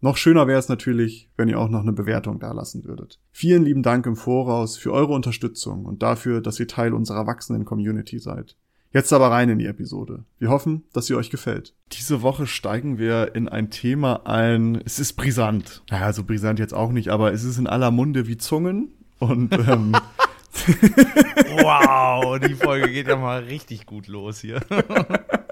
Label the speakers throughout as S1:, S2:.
S1: Noch schöner wäre es natürlich, wenn ihr auch noch eine Bewertung dalassen würdet. Vielen lieben Dank im Voraus für eure Unterstützung und dafür, dass ihr Teil unserer wachsenden Community seid. Jetzt aber rein in die Episode. Wir hoffen, dass sie euch gefällt. Diese Woche steigen wir in ein Thema ein. Es ist brisant. Naja, so brisant jetzt auch nicht, aber es ist in aller Munde wie Zungen. Und ähm,
S2: wow, die Folge geht ja mal richtig gut los hier.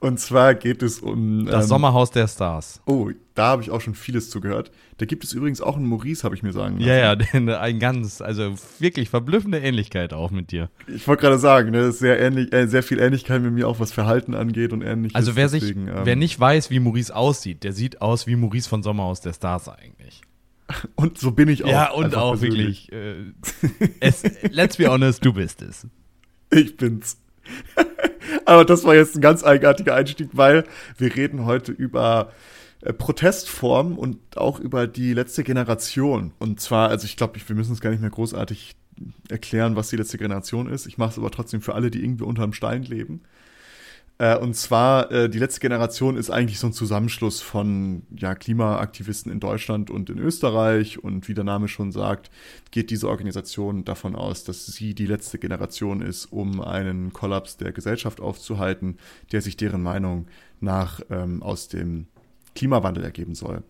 S1: Und zwar geht es um.
S2: Das ähm, Sommerhaus der Stars.
S1: Oh, da habe ich auch schon vieles zugehört. Da gibt es übrigens auch einen Maurice, habe ich mir sagen
S2: lassen. Ja, ja, denn ein ganz, also wirklich verblüffende Ähnlichkeit auch mit dir.
S1: Ich wollte gerade sagen, ne, sehr ähnlich, äh, sehr viel Ähnlichkeit mit mir auch was Verhalten angeht und ähnliches.
S2: Also wer Deswegen, sich, ähm, wer nicht weiß, wie Maurice aussieht, der sieht aus wie Maurice von Sommerhaus der Stars eigentlich.
S1: Und so bin ich auch.
S2: Ja, und auch persönlich. wirklich. Äh, es, let's be honest, du bist es.
S1: Ich bin's. Aber das war jetzt ein ganz eigenartiger Einstieg, weil wir reden heute über äh, Protestformen und auch über die letzte Generation. Und zwar, also ich glaube, wir müssen es gar nicht mehr großartig erklären, was die letzte Generation ist. Ich mache es aber trotzdem für alle, die irgendwie unterm Stein leben. Äh, und zwar, äh, die letzte Generation ist eigentlich so ein Zusammenschluss von ja, Klimaaktivisten in Deutschland und in Österreich. Und wie der Name schon sagt, geht diese Organisation davon aus, dass sie die letzte Generation ist, um einen Kollaps der Gesellschaft aufzuhalten, der sich deren Meinung nach ähm, aus dem Klimawandel ergeben soll.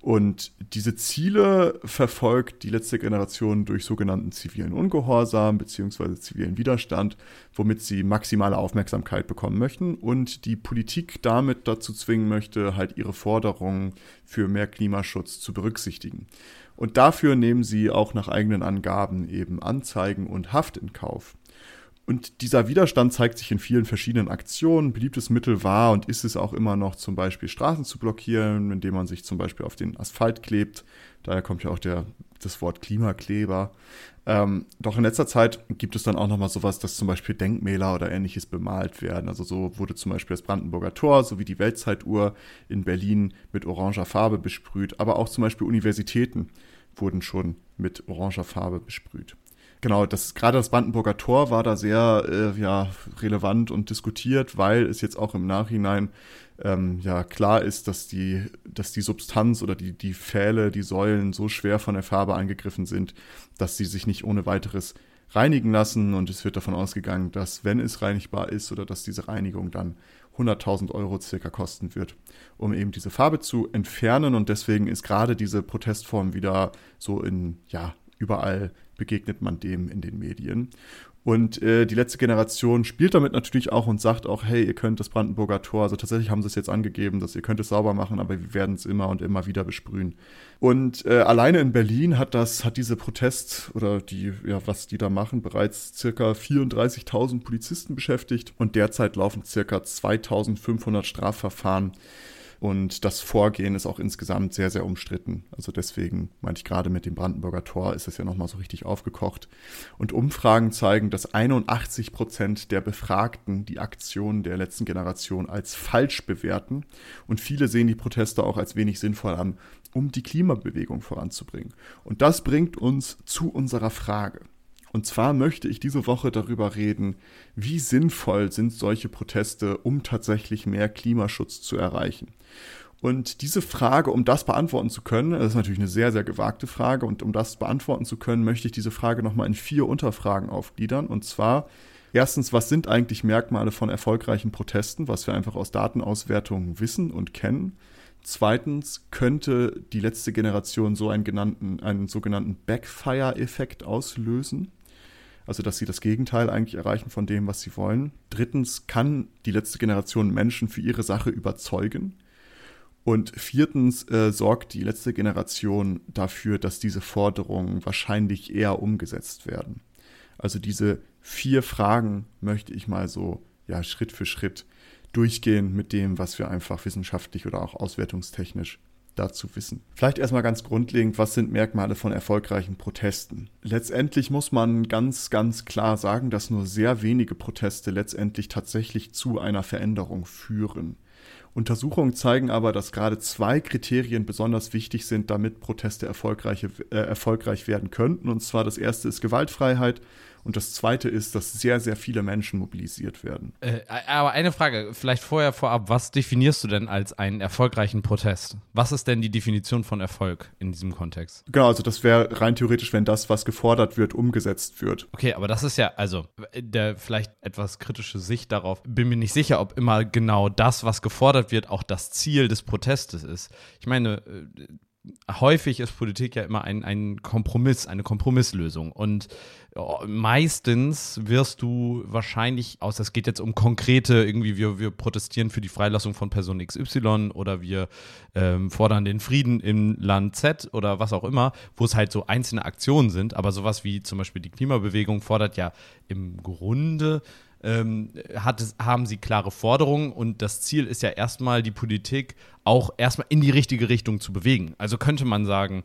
S1: Und diese Ziele verfolgt die letzte Generation durch sogenannten zivilen Ungehorsam beziehungsweise zivilen Widerstand, womit sie maximale Aufmerksamkeit bekommen möchten und die Politik damit dazu zwingen möchte, halt ihre Forderungen für mehr Klimaschutz zu berücksichtigen. Und dafür nehmen sie auch nach eigenen Angaben eben Anzeigen und Haft in Kauf. Und dieser Widerstand zeigt sich in vielen verschiedenen Aktionen. Beliebtes Mittel war und ist es auch immer noch, zum Beispiel Straßen zu blockieren, indem man sich zum Beispiel auf den Asphalt klebt. Daher kommt ja auch der, das Wort Klimakleber. Ähm, doch in letzter Zeit gibt es dann auch nochmal sowas, dass zum Beispiel Denkmäler oder ähnliches bemalt werden. Also so wurde zum Beispiel das Brandenburger Tor sowie die Weltzeituhr in Berlin mit oranger Farbe besprüht. Aber auch zum Beispiel Universitäten wurden schon mit oranger Farbe besprüht. Genau, das gerade das Brandenburger Tor war da sehr äh, ja, relevant und diskutiert, weil es jetzt auch im Nachhinein ähm, ja klar ist, dass die, dass die Substanz oder die, die Pfähle, die Säulen so schwer von der Farbe angegriffen sind, dass sie sich nicht ohne weiteres reinigen lassen. Und es wird davon ausgegangen, dass wenn es reinigbar ist oder dass diese Reinigung dann 100.000 Euro circa kosten wird, um eben diese Farbe zu entfernen. Und deswegen ist gerade diese Protestform wieder so in, ja, überall begegnet man dem in den Medien. Und äh, die letzte Generation spielt damit natürlich auch und sagt auch, hey, ihr könnt das Brandenburger Tor, also tatsächlich haben sie es jetzt angegeben, dass ihr könnt es sauber machen, aber wir werden es immer und immer wieder besprühen. Und äh, alleine in Berlin hat das, hat diese Protest oder die, ja, was die da machen, bereits circa 34.000 Polizisten beschäftigt und derzeit laufen circa 2.500 Strafverfahren und das Vorgehen ist auch insgesamt sehr, sehr umstritten. Also deswegen meinte ich gerade mit dem Brandenburger Tor ist es ja nochmal so richtig aufgekocht. Und Umfragen zeigen, dass 81 Prozent der Befragten die Aktionen der letzten Generation als falsch bewerten. Und viele sehen die Proteste auch als wenig sinnvoll an, um die Klimabewegung voranzubringen. Und das bringt uns zu unserer Frage. Und zwar möchte ich diese Woche darüber reden, wie sinnvoll sind solche Proteste, um tatsächlich mehr Klimaschutz zu erreichen. Und diese Frage, um das beantworten zu können, das ist natürlich eine sehr, sehr gewagte Frage, und um das beantworten zu können, möchte ich diese Frage nochmal in vier Unterfragen aufgliedern. Und zwar, erstens, was sind eigentlich Merkmale von erfolgreichen Protesten, was wir einfach aus Datenauswertungen wissen und kennen? Zweitens könnte die letzte Generation so einen, genannten, einen sogenannten Backfire-Effekt auslösen also dass sie das Gegenteil eigentlich erreichen von dem, was sie wollen. Drittens kann die letzte Generation Menschen für ihre Sache überzeugen. Und viertens äh, sorgt die letzte Generation dafür, dass diese Forderungen wahrscheinlich eher umgesetzt werden. Also diese vier Fragen möchte ich mal so ja, Schritt für Schritt durchgehen mit dem, was wir einfach wissenschaftlich oder auch auswertungstechnisch dazu wissen. Vielleicht erstmal ganz grundlegend, was sind Merkmale von erfolgreichen Protesten? Letztendlich muss man ganz, ganz klar sagen, dass nur sehr wenige Proteste letztendlich tatsächlich zu einer Veränderung führen. Untersuchungen zeigen aber, dass gerade zwei Kriterien besonders wichtig sind, damit Proteste erfolgreich, äh, erfolgreich werden könnten. Und zwar das erste ist Gewaltfreiheit und das Zweite ist, dass sehr, sehr viele Menschen mobilisiert werden.
S2: Äh, aber eine Frage, vielleicht vorher vorab, was definierst du denn als einen erfolgreichen Protest? Was ist denn die Definition von Erfolg in diesem Kontext?
S1: Genau, also das wäre rein theoretisch, wenn das, was gefordert wird, umgesetzt wird.
S2: Okay, aber das ist ja, also der vielleicht etwas kritische Sicht darauf, bin mir nicht sicher, ob immer genau das, was gefordert wird, auch das Ziel des Protestes ist. Ich meine, äh, häufig ist Politik ja immer ein, ein Kompromiss, eine Kompromisslösung. Und meistens wirst du wahrscheinlich, außer es geht jetzt um konkrete, irgendwie wir, wir protestieren für die Freilassung von Person XY oder wir ähm, fordern den Frieden im Land Z oder was auch immer, wo es halt so einzelne Aktionen sind, aber sowas wie zum Beispiel die Klimabewegung fordert ja im Grunde ähm, hat haben sie klare Forderungen und das Ziel ist ja erstmal, die Politik auch erstmal in die richtige Richtung zu bewegen. Also könnte man sagen,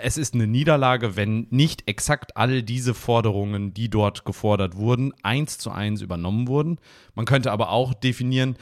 S2: es ist eine Niederlage, wenn nicht exakt all diese Forderungen, die dort gefordert wurden, eins zu eins übernommen wurden. Man könnte aber auch definieren,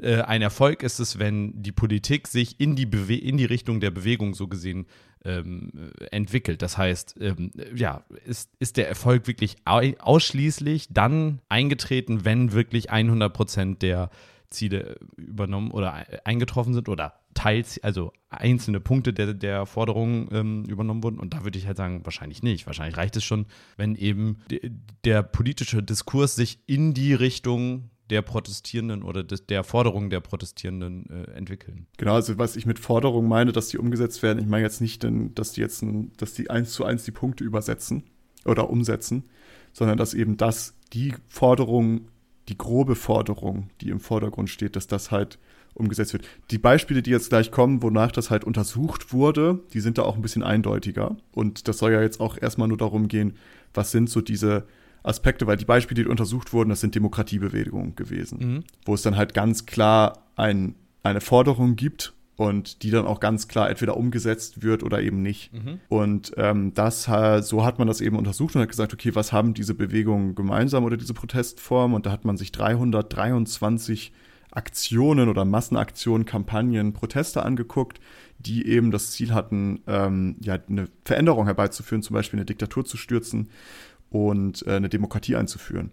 S2: äh, ein Erfolg ist es, wenn die Politik sich in die, Bewe in die Richtung der Bewegung so gesehen ähm, entwickelt. Das heißt, ähm, ja, ist, ist der Erfolg wirklich ausschließlich dann eingetreten, wenn wirklich 100 Prozent der Ziele übernommen oder eingetroffen sind oder teils, also einzelne Punkte der, der Forderungen ähm, übernommen wurden. Und da würde ich halt sagen, wahrscheinlich nicht. Wahrscheinlich reicht es schon, wenn eben de, der politische Diskurs sich in die Richtung der Protestierenden oder des, der Forderungen der Protestierenden äh, entwickeln.
S1: Genau, also was ich mit Forderungen meine, dass die umgesetzt werden, ich meine jetzt nicht, denn, dass die jetzt, ein, dass die eins zu eins die Punkte übersetzen oder umsetzen, sondern dass eben das, die Forderung, die grobe Forderung, die im Vordergrund steht, dass das halt umgesetzt wird. Die Beispiele, die jetzt gleich kommen, wonach das halt untersucht wurde, die sind da auch ein bisschen eindeutiger. Und das soll ja jetzt auch erstmal nur darum gehen, was sind so diese Aspekte, weil die Beispiele, die untersucht wurden, das sind Demokratiebewegungen gewesen, mhm. wo es dann halt ganz klar ein, eine Forderung gibt und die dann auch ganz klar entweder umgesetzt wird oder eben nicht. Mhm. Und ähm, das so hat man das eben untersucht und hat gesagt, okay, was haben diese Bewegungen gemeinsam oder diese Protestformen? Und da hat man sich 323 Aktionen oder Massenaktionen, Kampagnen, Proteste angeguckt, die eben das Ziel hatten, ähm, ja, eine Veränderung herbeizuführen, zum Beispiel eine Diktatur zu stürzen und äh, eine Demokratie einzuführen.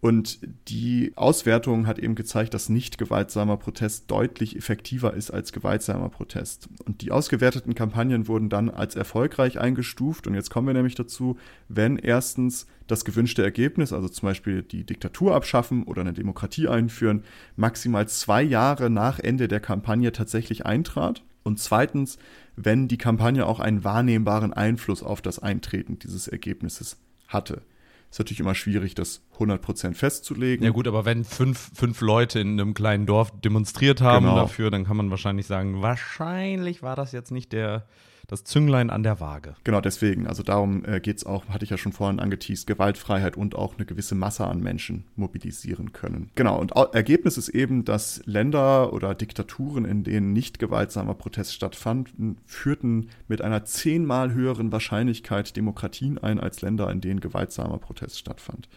S1: Und die Auswertung hat eben gezeigt, dass nicht gewaltsamer Protest deutlich effektiver ist als gewaltsamer Protest. Und die ausgewerteten Kampagnen wurden dann als erfolgreich eingestuft. Und jetzt kommen wir nämlich dazu, wenn erstens das gewünschte Ergebnis, also zum Beispiel die Diktatur abschaffen oder eine Demokratie einführen, maximal zwei Jahre nach Ende der Kampagne tatsächlich eintrat. Und zweitens, wenn die Kampagne auch einen wahrnehmbaren Einfluss auf das Eintreten dieses Ergebnisses hatte. Ist natürlich immer schwierig, das 100% festzulegen.
S2: Ja gut, aber wenn fünf, fünf Leute in einem kleinen Dorf demonstriert haben genau. dafür, dann kann man wahrscheinlich sagen, wahrscheinlich war das jetzt nicht der, das Zünglein an der Waage.
S1: Genau, deswegen. Also darum äh, geht es auch, hatte ich ja schon vorhin angeteased, Gewaltfreiheit und auch eine gewisse Masse an Menschen mobilisieren können. Genau, und Ergebnis ist eben, dass Länder oder Diktaturen, in denen nicht gewaltsamer Protest stattfanden, führten mit einer zehnmal höheren Wahrscheinlichkeit Demokratien ein als Länder, in denen gewaltsamer Protest stattfand.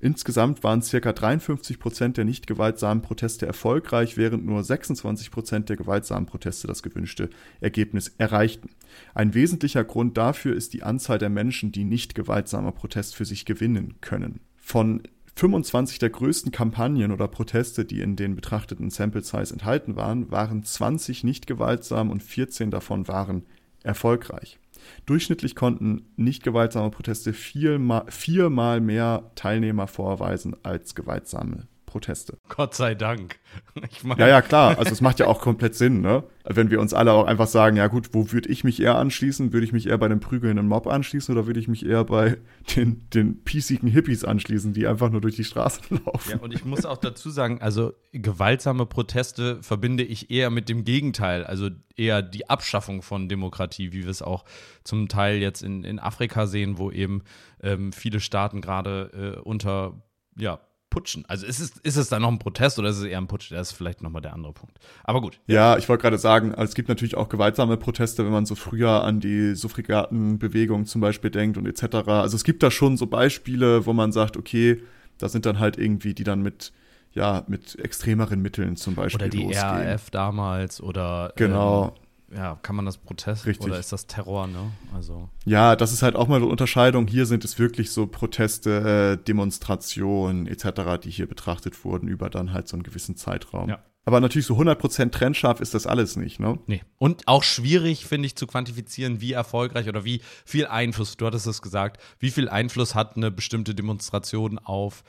S1: Insgesamt waren circa 53 Prozent der nicht gewaltsamen Proteste erfolgreich, während nur 26 Prozent der gewaltsamen Proteste das gewünschte Ergebnis erreichten. Ein wesentlicher Grund dafür ist die Anzahl der Menschen, die nicht gewaltsamer Protest für sich gewinnen können. Von 25 der größten Kampagnen oder Proteste, die in den betrachteten Sample Size enthalten waren, waren 20 nicht gewaltsam und 14 davon waren erfolgreich. Durchschnittlich konnten nicht gewaltsame Proteste viermal, viermal mehr Teilnehmer vorweisen als gewaltsame Proteste.
S2: Gott sei Dank.
S1: ja, ja, klar. Also es macht ja auch komplett Sinn, ne? Wenn wir uns alle auch einfach sagen, ja gut, wo würde ich mich eher anschließen? Würde ich mich eher bei einem prügelnden Mob anschließen oder würde ich mich eher bei den, den piesigen Hippies anschließen, die einfach nur durch die Straßen laufen?
S2: Ja, und ich muss auch dazu sagen, also gewaltsame Proteste verbinde ich eher mit dem Gegenteil, also eher die Abschaffung von Demokratie, wie wir es auch zum Teil jetzt in, in Afrika sehen, wo eben ähm, viele Staaten gerade äh, unter ja, putschen. Also ist es, ist es dann noch ein Protest oder ist es eher ein Putsch? Das ist vielleicht nochmal der andere Punkt. Aber gut.
S1: Ja, ich wollte gerade sagen, also es gibt natürlich auch gewaltsame Proteste, wenn man so früher an die Suffragetenbewegung zum Beispiel denkt und etc. Also es gibt da schon so Beispiele, wo man sagt, okay, da sind dann halt irgendwie die dann mit ja, mit extremeren Mitteln zum Beispiel.
S2: Oder die losgehen. RAF damals oder
S1: genau.
S2: Ähm, ja, kann man das Protest
S1: Richtig.
S2: oder ist das Terror, ne? Also.
S1: Ja, das ist halt auch mal eine Unterscheidung. Hier sind es wirklich so Proteste, äh, Demonstrationen etc., die hier betrachtet wurden über dann halt so einen gewissen Zeitraum. Ja. Aber natürlich so 100% trennscharf ist das alles nicht, ne?
S2: Nee. Und auch schwierig, finde ich, zu quantifizieren, wie erfolgreich oder wie viel Einfluss, du hattest es gesagt, wie viel Einfluss hat eine bestimmte Demonstration auf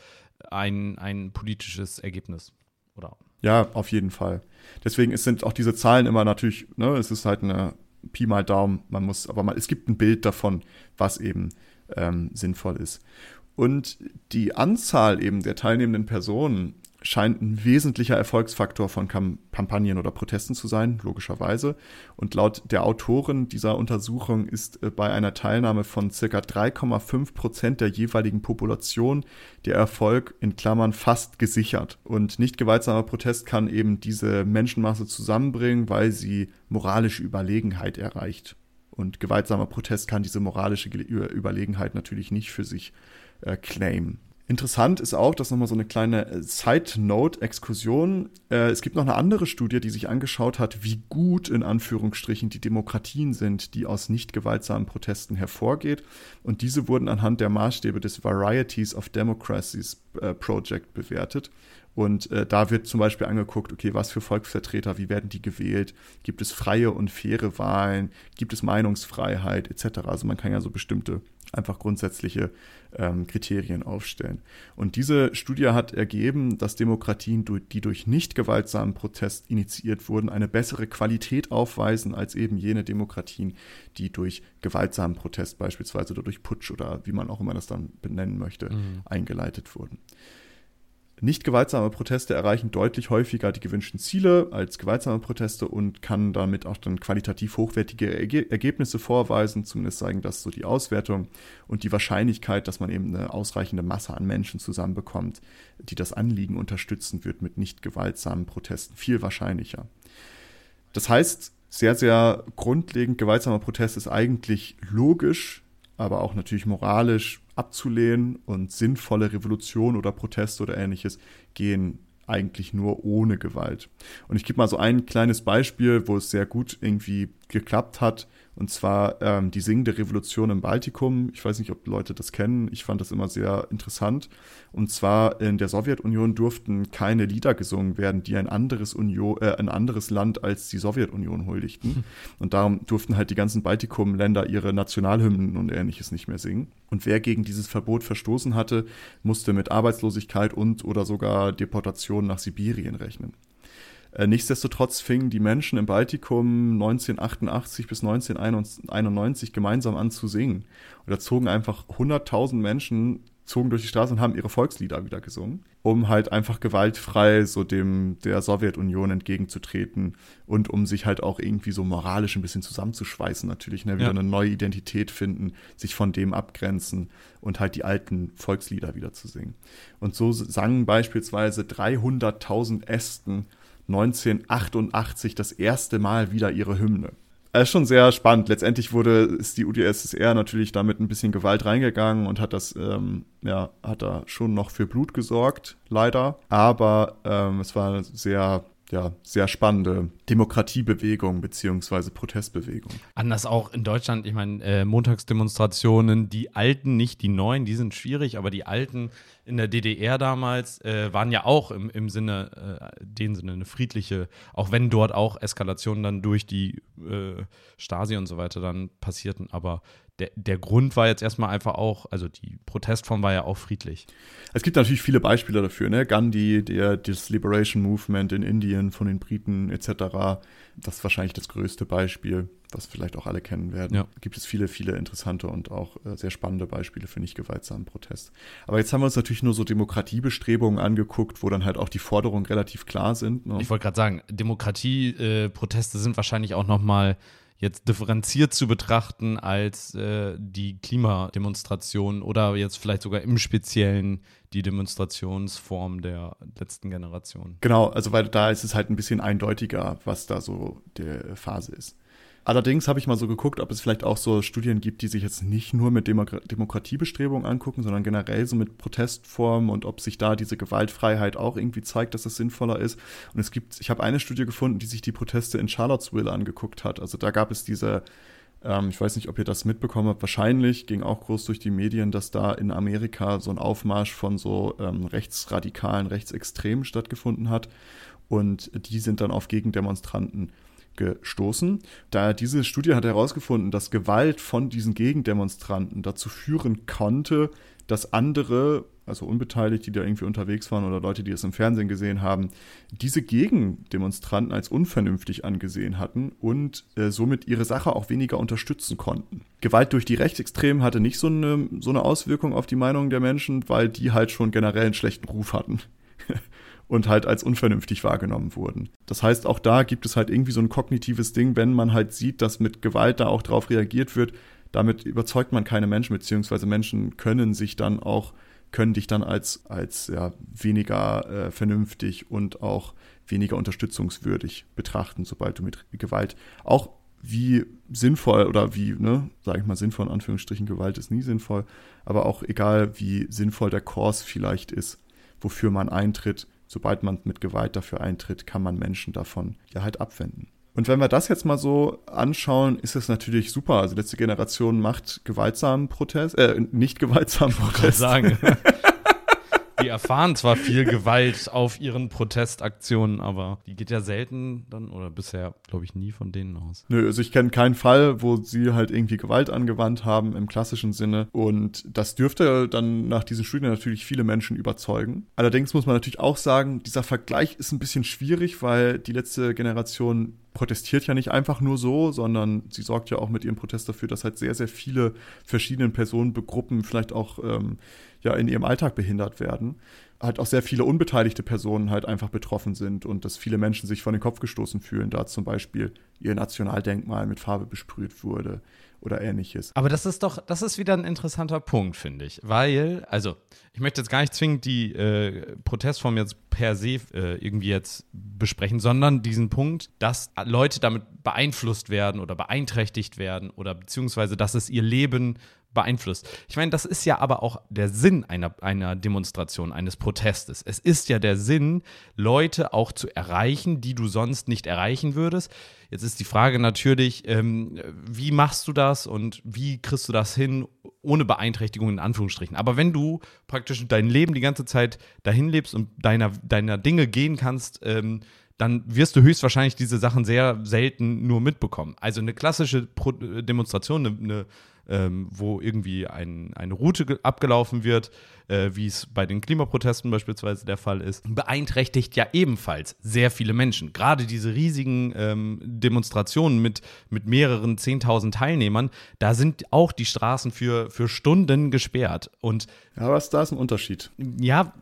S2: ein, ein politisches Ergebnis. Oder?
S1: Ja, auf jeden Fall. Deswegen sind auch diese Zahlen immer natürlich, ne, es ist halt eine Pi mal Daumen, man muss, aber mal, es gibt ein Bild davon, was eben ähm, sinnvoll ist. Und die Anzahl eben der teilnehmenden Personen scheint ein wesentlicher Erfolgsfaktor von Kampagnen oder Protesten zu sein, logischerweise. Und laut der Autoren dieser Untersuchung ist äh, bei einer Teilnahme von circa 3,5 Prozent der jeweiligen Population der Erfolg in Klammern fast gesichert. Und nicht gewaltsamer Protest kann eben diese Menschenmasse zusammenbringen, weil sie moralische Überlegenheit erreicht. Und gewaltsamer Protest kann diese moralische Überlegenheit natürlich nicht für sich äh, claimen. Interessant ist auch, dass nochmal so eine kleine äh, Side-Note-Exkursion. Äh, es gibt noch eine andere Studie, die sich angeschaut hat, wie gut in Anführungsstrichen die Demokratien sind, die aus nicht gewaltsamen Protesten hervorgeht. Und diese wurden anhand der Maßstäbe des Varieties of Democracies äh, Project bewertet. Und äh, da wird zum Beispiel angeguckt, okay, was für Volksvertreter, wie werden die gewählt? Gibt es freie und faire Wahlen? Gibt es Meinungsfreiheit etc.? Also man kann ja so bestimmte einfach grundsätzliche ähm, Kriterien aufstellen. Und diese Studie hat ergeben, dass Demokratien, die durch nicht gewaltsamen Protest initiiert wurden, eine bessere Qualität aufweisen als eben jene Demokratien, die durch gewaltsamen Protest beispielsweise oder durch Putsch oder wie man auch immer das dann benennen möchte, mhm. eingeleitet wurden. Nicht gewaltsame Proteste erreichen deutlich häufiger die gewünschten Ziele als gewaltsame Proteste und kann damit auch dann qualitativ hochwertige Erge Ergebnisse vorweisen. Zumindest zeigen das so die Auswertung und die Wahrscheinlichkeit, dass man eben eine ausreichende Masse an Menschen zusammenbekommt, die das Anliegen unterstützen, wird mit nicht gewaltsamen Protesten viel wahrscheinlicher. Das heißt, sehr, sehr grundlegend gewaltsamer Protest ist eigentlich logisch, aber auch natürlich moralisch abzulehnen und sinnvolle Revolution oder Proteste oder ähnliches gehen eigentlich nur ohne Gewalt. Und ich gebe mal so ein kleines Beispiel, wo es sehr gut irgendwie geklappt hat. Und zwar ähm, die singende Revolution im Baltikum. Ich weiß nicht, ob Leute das kennen. Ich fand das immer sehr interessant. Und zwar in der Sowjetunion durften keine Lieder gesungen werden, die ein anderes, Union, äh, ein anderes Land als die Sowjetunion huldigten. Und darum durften halt die ganzen Baltikum-Länder ihre Nationalhymnen und ähnliches nicht mehr singen. Und wer gegen dieses Verbot verstoßen hatte, musste mit Arbeitslosigkeit und oder sogar Deportation nach Sibirien rechnen. Äh, nichtsdestotrotz fingen die Menschen im Baltikum 1988 bis 1991 gemeinsam an zu singen. Und da zogen einfach 100.000 Menschen zogen durch die Straße und haben ihre Volkslieder wieder gesungen, um halt einfach gewaltfrei so dem der Sowjetunion entgegenzutreten und um sich halt auch irgendwie so moralisch ein bisschen zusammenzuschweißen natürlich, ne, wieder ja. eine neue Identität finden, sich von dem abgrenzen und halt die alten Volkslieder wieder zu singen. Und so sangen beispielsweise 300.000 Esten 1988 das erste Mal wieder ihre Hymne. Es ist schon sehr spannend. Letztendlich wurde ist die UdSSR natürlich damit ein bisschen Gewalt reingegangen und hat das, ähm, ja, hat da schon noch für Blut gesorgt, leider. Aber ähm, es war sehr ja, sehr spannende Demokratiebewegung beziehungsweise Protestbewegung.
S2: Anders auch in Deutschland, ich meine, äh, Montagsdemonstrationen, die alten, nicht die neuen, die sind schwierig, aber die alten in der DDR damals äh, waren ja auch im, im Sinne, äh, den Sinne eine friedliche, auch wenn dort auch Eskalationen dann durch die äh, Stasi und so weiter dann passierten, aber der, der Grund war jetzt erstmal einfach auch, also die Protestform war ja auch friedlich.
S1: Es gibt natürlich viele Beispiele dafür, ne? Gandhi, der, das Liberation Movement in Indien von den Briten etc. Das ist wahrscheinlich das größte Beispiel, was vielleicht auch alle kennen werden. Ja. Gibt es viele, viele interessante und auch äh, sehr spannende Beispiele für nicht gewaltsamen Protest. Aber jetzt haben wir uns natürlich nur so Demokratiebestrebungen angeguckt, wo dann halt auch die Forderungen relativ klar sind.
S2: Ne? Ich wollte gerade sagen, Demokratieproteste äh, sind wahrscheinlich auch noch mal jetzt differenziert zu betrachten als äh, die Klimademonstration oder jetzt vielleicht sogar im Speziellen die Demonstrationsform der letzten Generation.
S1: Genau, also weil da ist es halt ein bisschen eindeutiger, was da so die Phase ist. Allerdings habe ich mal so geguckt, ob es vielleicht auch so Studien gibt, die sich jetzt nicht nur mit Demo Demokratiebestrebungen angucken, sondern generell so mit Protestformen und ob sich da diese Gewaltfreiheit auch irgendwie zeigt, dass es sinnvoller ist. Und es gibt, ich habe eine Studie gefunden, die sich die Proteste in Charlottesville angeguckt hat. Also da gab es diese ähm, ich weiß nicht, ob ihr das mitbekommen habt. Wahrscheinlich ging auch groß durch die Medien, dass da in Amerika so ein Aufmarsch von so ähm, rechtsradikalen, rechtsextremen stattgefunden hat. Und die sind dann auf Gegendemonstranten gestoßen. Da diese Studie hat herausgefunden, dass Gewalt von diesen Gegendemonstranten dazu führen konnte, dass andere, also Unbeteiligte, die da irgendwie unterwegs waren oder Leute, die es im Fernsehen gesehen haben, diese Gegendemonstranten als unvernünftig angesehen hatten und äh, somit ihre Sache auch weniger unterstützen konnten. Gewalt durch die Rechtsextremen hatte nicht so eine, so eine Auswirkung auf die Meinung der Menschen, weil die halt schon generell einen schlechten Ruf hatten. und halt als unvernünftig wahrgenommen wurden. Das heißt, auch da gibt es halt irgendwie so ein kognitives Ding, wenn man halt sieht, dass mit Gewalt da auch drauf reagiert wird, damit überzeugt man keine Menschen, beziehungsweise Menschen können sich dann auch, können dich dann als, als ja, weniger äh, vernünftig und auch weniger unterstützungswürdig betrachten, sobald du mit Gewalt auch wie sinnvoll oder wie, ne, sage ich mal sinnvoll in Anführungsstrichen, Gewalt ist nie sinnvoll, aber auch egal, wie sinnvoll der Kurs vielleicht ist, wofür man eintritt, sobald man mit Gewalt dafür eintritt, kann man Menschen davon ja halt abwenden. Und wenn wir das jetzt mal so anschauen, ist es natürlich super. Also letzte Generation macht gewaltsamen Protest, äh, nicht gewaltsamen Protest.
S2: sagen. erfahren zwar viel Gewalt auf ihren Protestaktionen, aber die geht ja selten dann oder bisher, glaube ich, nie von denen aus.
S1: Nö, also ich kenne keinen Fall, wo sie halt irgendwie Gewalt angewandt haben im klassischen Sinne. Und das dürfte dann nach diesen Studien natürlich viele Menschen überzeugen. Allerdings muss man natürlich auch sagen, dieser Vergleich ist ein bisschen schwierig, weil die letzte Generation protestiert ja nicht einfach nur so, sondern sie sorgt ja auch mit ihrem Protest dafür, dass halt sehr, sehr viele verschiedene Personengruppen vielleicht auch ähm, ja in ihrem Alltag behindert werden. Halt auch sehr viele unbeteiligte Personen halt einfach betroffen sind und dass viele Menschen sich vor den Kopf gestoßen fühlen, da zum Beispiel ihr Nationaldenkmal mit Farbe besprüht wurde oder ähnliches.
S2: Aber das ist doch, das ist wieder ein interessanter Punkt, finde ich. Weil, also, ich möchte jetzt gar nicht zwingend die äh, Protestform jetzt per se äh, irgendwie jetzt besprechen, sondern diesen Punkt, dass Leute damit beeinflusst werden oder beeinträchtigt werden oder beziehungsweise, dass es ihr Leben beeinflusst. Ich meine, das ist ja aber auch der Sinn einer, einer Demonstration, eines Protestes. Es ist ja der Sinn, Leute auch zu erreichen, die du sonst nicht erreichen würdest. Jetzt ist die Frage natürlich, ähm, wie machst du das und wie kriegst du das hin ohne Beeinträchtigung in Anführungsstrichen. Aber wenn du praktisch dein Leben die ganze Zeit dahin lebst und deiner, deiner Dinge gehen kannst, ähm, dann wirst du höchstwahrscheinlich diese Sachen sehr selten nur mitbekommen. Also eine klassische Pro Demonstration, eine, eine ähm, wo irgendwie ein, eine Route abgelaufen wird, äh, wie es bei den Klimaprotesten beispielsweise der Fall ist, beeinträchtigt ja ebenfalls sehr viele Menschen. Gerade diese riesigen ähm, Demonstrationen mit, mit mehreren 10.000 Teilnehmern, da sind auch die Straßen für, für Stunden gesperrt. Und
S1: ja, was da ist ein Unterschied.
S2: Ja,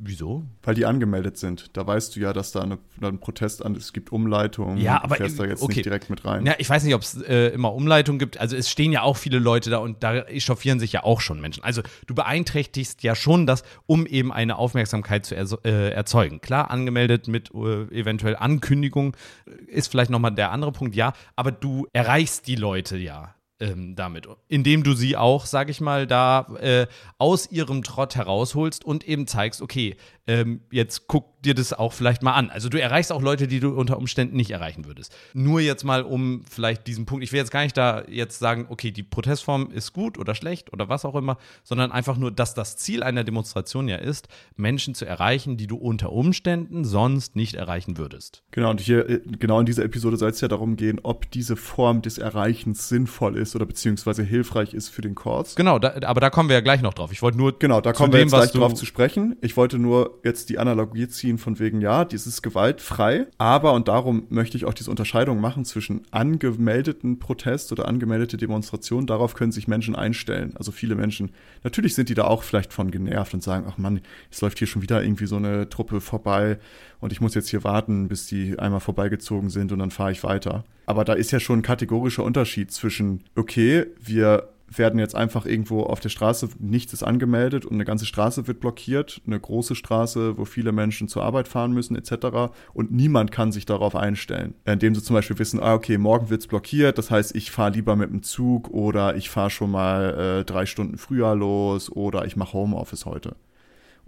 S2: Wieso?
S1: Weil die angemeldet sind. Da weißt du ja, dass da eine, ein Protest an es gibt Umleitungen.
S2: Ja, aber
S1: du fährst da jetzt okay. nicht direkt mit rein.
S2: Ja, ich weiß nicht, ob es äh, immer Umleitungen gibt. Also es stehen ja auch viele Leute da und da echauffieren sich ja auch schon Menschen. Also du beeinträchtigst ja schon das, um eben eine Aufmerksamkeit zu er, äh, erzeugen. Klar, angemeldet mit äh, eventuell Ankündigung äh, ist vielleicht nochmal der andere Punkt, ja, aber du erreichst die Leute ja ähm, damit, indem du sie auch, sag ich mal, da äh, aus ihrem Trott herausholst und eben zeigst, okay, ähm, jetzt guck dir das auch vielleicht mal an. Also du erreichst auch Leute, die du unter Umständen nicht erreichen würdest. Nur jetzt mal um vielleicht diesen Punkt, ich will jetzt gar nicht da jetzt sagen, okay, die Protestform ist gut oder schlecht oder was auch immer, sondern einfach nur, dass das Ziel einer Demonstration ja ist, Menschen zu erreichen, die du unter Umständen sonst nicht erreichen würdest.
S1: Genau, und hier, äh, genau in dieser Episode soll es ja darum gehen, ob diese Form des Erreichens sinnvoll ist oder beziehungsweise hilfreich ist für den Kurs.
S2: Genau, da, aber da kommen wir ja gleich noch drauf. Ich wollte nur.
S1: Genau, da kommen wir jetzt gleich drauf zu sprechen. Ich wollte nur jetzt die Analogie ziehen von wegen, ja, dies ist gewaltfrei, aber, und darum möchte ich auch diese Unterscheidung machen zwischen angemeldeten Protest oder angemeldete Demonstration, darauf können sich Menschen einstellen. Also viele Menschen, natürlich sind die da auch vielleicht von genervt und sagen, ach Mann, es läuft hier schon wieder irgendwie so eine Truppe vorbei und ich muss jetzt hier warten, bis die einmal vorbeigezogen sind und dann fahre ich weiter. Aber da ist ja schon ein kategorischer Unterschied zwischen, okay, wir werden jetzt einfach irgendwo auf der Straße, nichts ist angemeldet und eine ganze Straße wird blockiert, eine große Straße, wo viele Menschen zur Arbeit fahren müssen etc. Und niemand kann sich darauf einstellen, indem sie zum Beispiel wissen, ah, okay, morgen wird es blockiert, das heißt, ich fahre lieber mit dem Zug oder ich fahre schon mal äh, drei Stunden früher los oder ich mache Homeoffice heute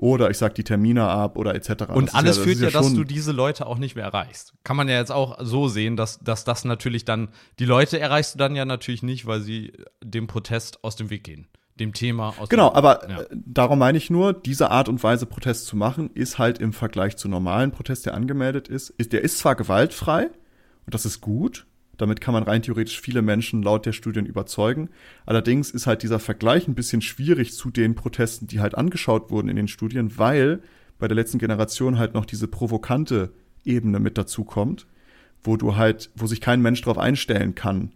S1: oder ich sag die Termine ab oder etc.
S2: Und das alles ja, führt ja, ja dass du diese Leute auch nicht mehr erreichst. Kann man ja jetzt auch so sehen, dass, dass das natürlich dann, die Leute erreichst du dann ja natürlich nicht, weil sie dem Protest aus dem Weg gehen. Dem Thema aus
S1: Genau, aber ja. Äh, darum meine ich nur, diese Art und Weise Protest zu machen, ist halt im Vergleich zu normalen Protest, der angemeldet ist, ist der ist zwar gewaltfrei und das ist gut, damit kann man rein theoretisch viele Menschen laut der Studien überzeugen. Allerdings ist halt dieser Vergleich ein bisschen schwierig zu den Protesten, die halt angeschaut wurden in den Studien, weil bei der letzten Generation halt noch diese provokante Ebene mit dazu kommt, wo du halt, wo sich kein Mensch drauf einstellen kann.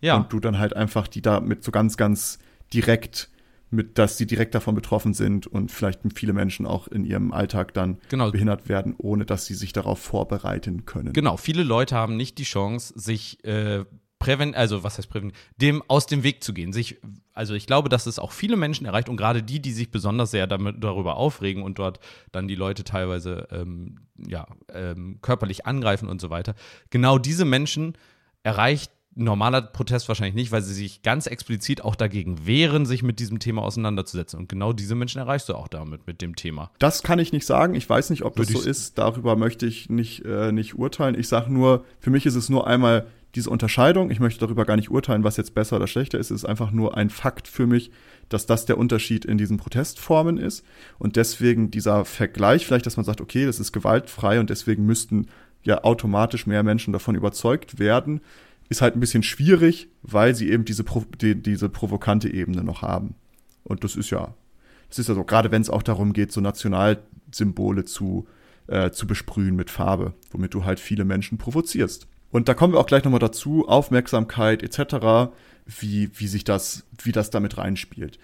S1: Ja. Und du dann halt einfach die da mit so ganz, ganz direkt mit, dass sie direkt davon betroffen sind und vielleicht viele Menschen auch in ihrem Alltag dann genau. behindert werden, ohne dass sie sich darauf vorbereiten können.
S2: Genau, viele Leute haben nicht die Chance, sich äh, präven, also was heißt präven, dem aus dem Weg zu gehen. Sich, also ich glaube, dass es auch viele Menschen erreicht und gerade die, die sich besonders sehr damit, darüber aufregen und dort dann die Leute teilweise ähm, ja, ähm, körperlich angreifen und so weiter. Genau diese Menschen erreicht normaler Protest wahrscheinlich nicht, weil sie sich ganz explizit auch dagegen wehren, sich mit diesem Thema auseinanderzusetzen. Und genau diese Menschen erreichst du auch damit, mit dem Thema.
S1: Das kann ich nicht sagen. Ich weiß nicht, ob das so ist. Darüber möchte ich nicht, äh, nicht urteilen. Ich sage nur, für mich ist es nur einmal diese Unterscheidung. Ich möchte darüber gar nicht urteilen, was jetzt besser oder schlechter ist. Es ist einfach nur ein Fakt für mich, dass das der Unterschied in diesen Protestformen ist. Und deswegen dieser Vergleich, vielleicht, dass man sagt, okay, das ist gewaltfrei und deswegen müssten ja automatisch mehr Menschen davon überzeugt werden, ist halt ein bisschen schwierig, weil sie eben diese, die, diese provokante Ebene noch haben. Und das ist ja, das ist ja so, gerade wenn es auch darum geht, so Nationalsymbole zu, äh, zu besprühen mit Farbe, womit du halt viele Menschen provozierst. Und da kommen wir auch gleich nochmal dazu, Aufmerksamkeit etc., wie, wie sich das, wie das damit reinspielt.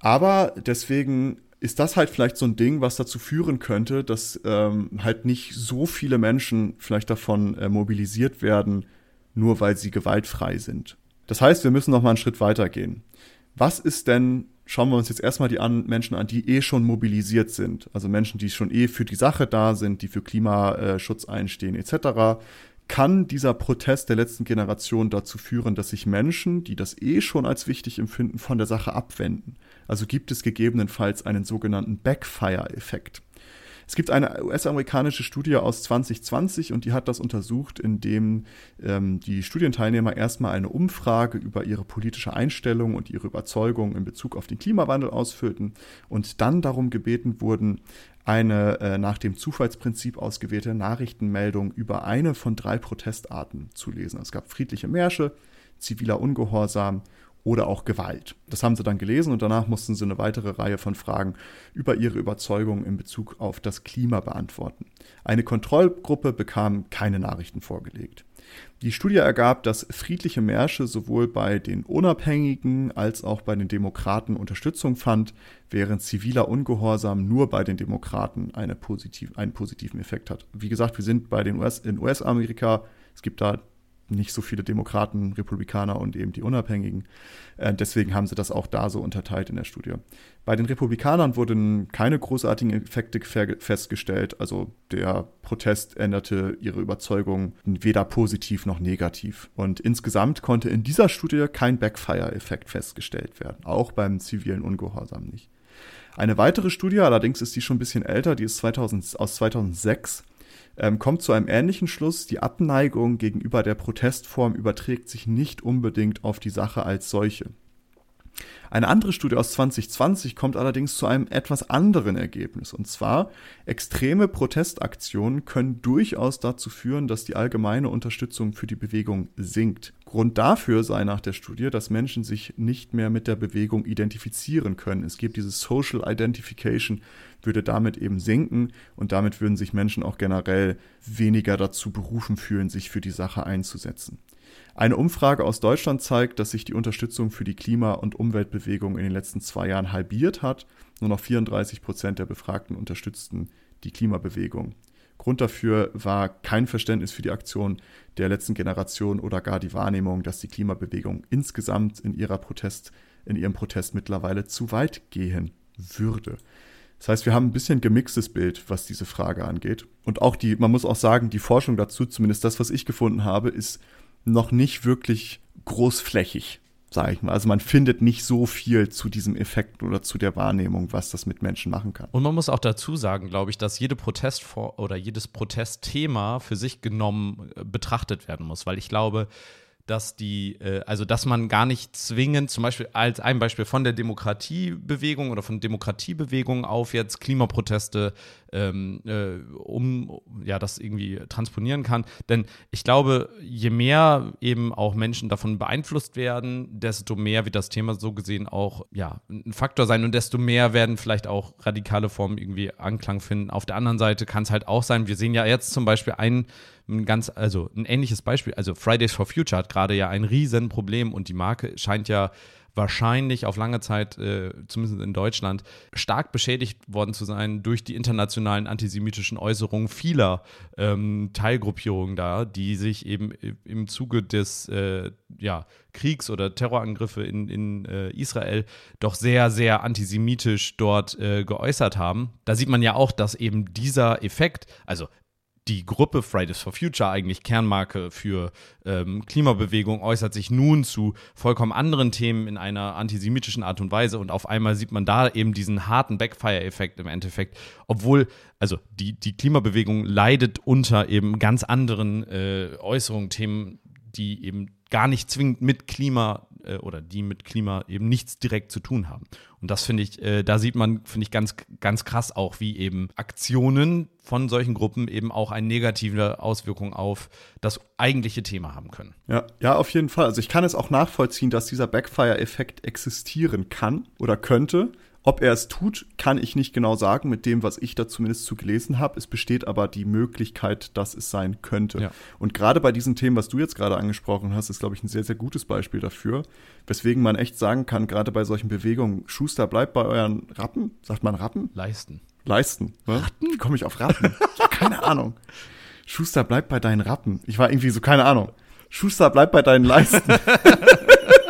S1: Aber deswegen ist das halt vielleicht so ein Ding, was dazu führen könnte, dass ähm, halt nicht so viele Menschen vielleicht davon äh, mobilisiert werden, nur weil sie gewaltfrei sind. Das heißt, wir müssen noch mal einen Schritt weitergehen. Was ist denn, schauen wir uns jetzt erstmal die an, Menschen an, die eh schon mobilisiert sind, also Menschen, die schon eh für die Sache da sind, die für Klimaschutz einstehen etc. Kann dieser Protest der letzten Generation dazu führen, dass sich Menschen, die das eh schon als wichtig empfinden, von der Sache abwenden? Also gibt es gegebenenfalls einen sogenannten Backfire-Effekt. Es gibt eine US-amerikanische Studie aus 2020 und die hat das untersucht, indem ähm, die Studienteilnehmer erstmal eine Umfrage über ihre politische Einstellung und ihre Überzeugung in Bezug auf den Klimawandel ausfüllten und dann darum gebeten wurden, eine äh, nach dem Zufallsprinzip ausgewählte Nachrichtenmeldung über eine von drei Protestarten zu lesen. Es gab friedliche Märsche, ziviler Ungehorsam oder auch Gewalt. Das haben sie dann gelesen und danach mussten sie eine weitere Reihe von Fragen über ihre Überzeugung in Bezug auf das Klima beantworten. Eine Kontrollgruppe bekam keine Nachrichten vorgelegt. Die Studie ergab, dass friedliche Märsche sowohl bei den Unabhängigen als auch bei den Demokraten Unterstützung fand, während ziviler Ungehorsam nur bei den Demokraten eine positiv, einen positiven Effekt hat. Wie gesagt, wir sind bei den US, in US-Amerika, es gibt da nicht so viele Demokraten, Republikaner und eben die Unabhängigen. Äh, deswegen haben sie das auch da so unterteilt in der Studie. Bei den Republikanern wurden keine großartigen Effekte festgestellt. Also der Protest änderte ihre Überzeugung weder positiv noch negativ. Und insgesamt konnte in dieser Studie kein Backfire-Effekt festgestellt werden, auch beim zivilen Ungehorsam nicht. Eine weitere Studie, allerdings ist die schon ein bisschen älter, die ist 2000, aus 2006 ähm, kommt zu einem ähnlichen Schluss. Die Abneigung gegenüber der Protestform überträgt sich nicht unbedingt auf die Sache als solche. Eine andere Studie aus 2020 kommt allerdings zu einem etwas anderen Ergebnis. Und zwar, extreme Protestaktionen können durchaus dazu führen, dass die allgemeine Unterstützung für die Bewegung sinkt. Grund dafür sei nach der Studie, dass Menschen sich nicht mehr mit der Bewegung identifizieren können. Es gibt diese Social Identification, würde damit eben sinken und damit würden sich Menschen auch generell weniger dazu berufen fühlen, sich für die Sache einzusetzen. Eine Umfrage aus Deutschland zeigt, dass sich die Unterstützung für die Klima- und Umweltbewegung in den letzten zwei Jahren halbiert hat. Nur noch 34 Prozent der Befragten unterstützten die Klimabewegung. Grund dafür war kein Verständnis für die Aktion der letzten Generation oder gar die Wahrnehmung, dass die Klimabewegung insgesamt in ihrer Protest, in ihrem Protest mittlerweile zu weit gehen würde. Das heißt, wir haben ein bisschen gemixtes Bild, was diese Frage angeht. Und auch die, man muss auch sagen, die Forschung dazu, zumindest das, was ich gefunden habe, ist noch nicht wirklich großflächig, sage ich mal. Also man findet nicht so viel zu diesem Effekt oder zu der Wahrnehmung, was das mit Menschen machen kann.
S2: Und man muss auch dazu sagen, glaube ich, dass jede Protest oder jedes Protestthema für sich genommen äh, betrachtet werden muss, weil ich glaube, dass die, äh, also dass man gar nicht zwingend, zum Beispiel als ein Beispiel von der Demokratiebewegung oder von Demokratiebewegungen auf jetzt Klimaproteste ähm, äh, um ja das irgendwie transponieren kann. Denn ich glaube, je mehr eben auch Menschen davon beeinflusst werden, desto mehr wird das Thema so gesehen auch ja ein Faktor sein und desto mehr werden vielleicht auch radikale Formen irgendwie Anklang finden. Auf der anderen Seite kann es halt auch sein, wir sehen ja jetzt zum Beispiel ein ein ganz, also ein ähnliches Beispiel. Also Fridays for Future hat gerade ja ein Riesenproblem und die Marke scheint ja wahrscheinlich auf lange Zeit, äh, zumindest in Deutschland, stark beschädigt worden zu sein durch die internationalen antisemitischen Äußerungen vieler ähm, Teilgruppierungen da, die sich eben im Zuge des äh, ja, Kriegs- oder Terrorangriffe in, in äh, Israel doch sehr, sehr antisemitisch dort äh, geäußert haben. Da sieht man ja auch, dass eben dieser Effekt, also die Gruppe Fridays for Future, eigentlich Kernmarke für ähm, Klimabewegung, äußert sich nun zu vollkommen anderen Themen in einer antisemitischen Art und Weise. Und auf einmal sieht man da eben diesen harten Backfire-Effekt im Endeffekt, obwohl, also die, die Klimabewegung leidet unter eben ganz anderen äh, Äußerungen, Themen, die eben gar nicht zwingend mit Klima äh, oder die mit Klima eben nichts direkt zu tun haben. Und das finde ich, äh, da sieht man, finde ich, ganz, ganz krass auch, wie eben Aktionen von solchen Gruppen eben auch eine negative Auswirkung auf das eigentliche Thema haben können.
S1: Ja, ja, auf jeden Fall. Also ich kann es auch nachvollziehen, dass dieser Backfire-Effekt existieren kann oder könnte. Ob er es tut, kann ich nicht genau sagen, mit dem, was ich da zumindest zu gelesen habe. Es besteht aber die Möglichkeit, dass es sein könnte. Ja. Und gerade bei diesen Themen, was du jetzt gerade angesprochen hast, ist, glaube ich, ein sehr, sehr gutes Beispiel dafür. Weswegen man echt sagen kann, gerade bei solchen Bewegungen, Schuster, bleibt bei euren Rappen. Sagt man Rappen?
S2: Leisten.
S1: Leisten. Ne? Ratten? Wie komme ich auf Rappen? keine Ahnung. Schuster, bleib bei deinen Rappen. Ich war irgendwie so, keine Ahnung. Schuster, bleib bei deinen Leisten.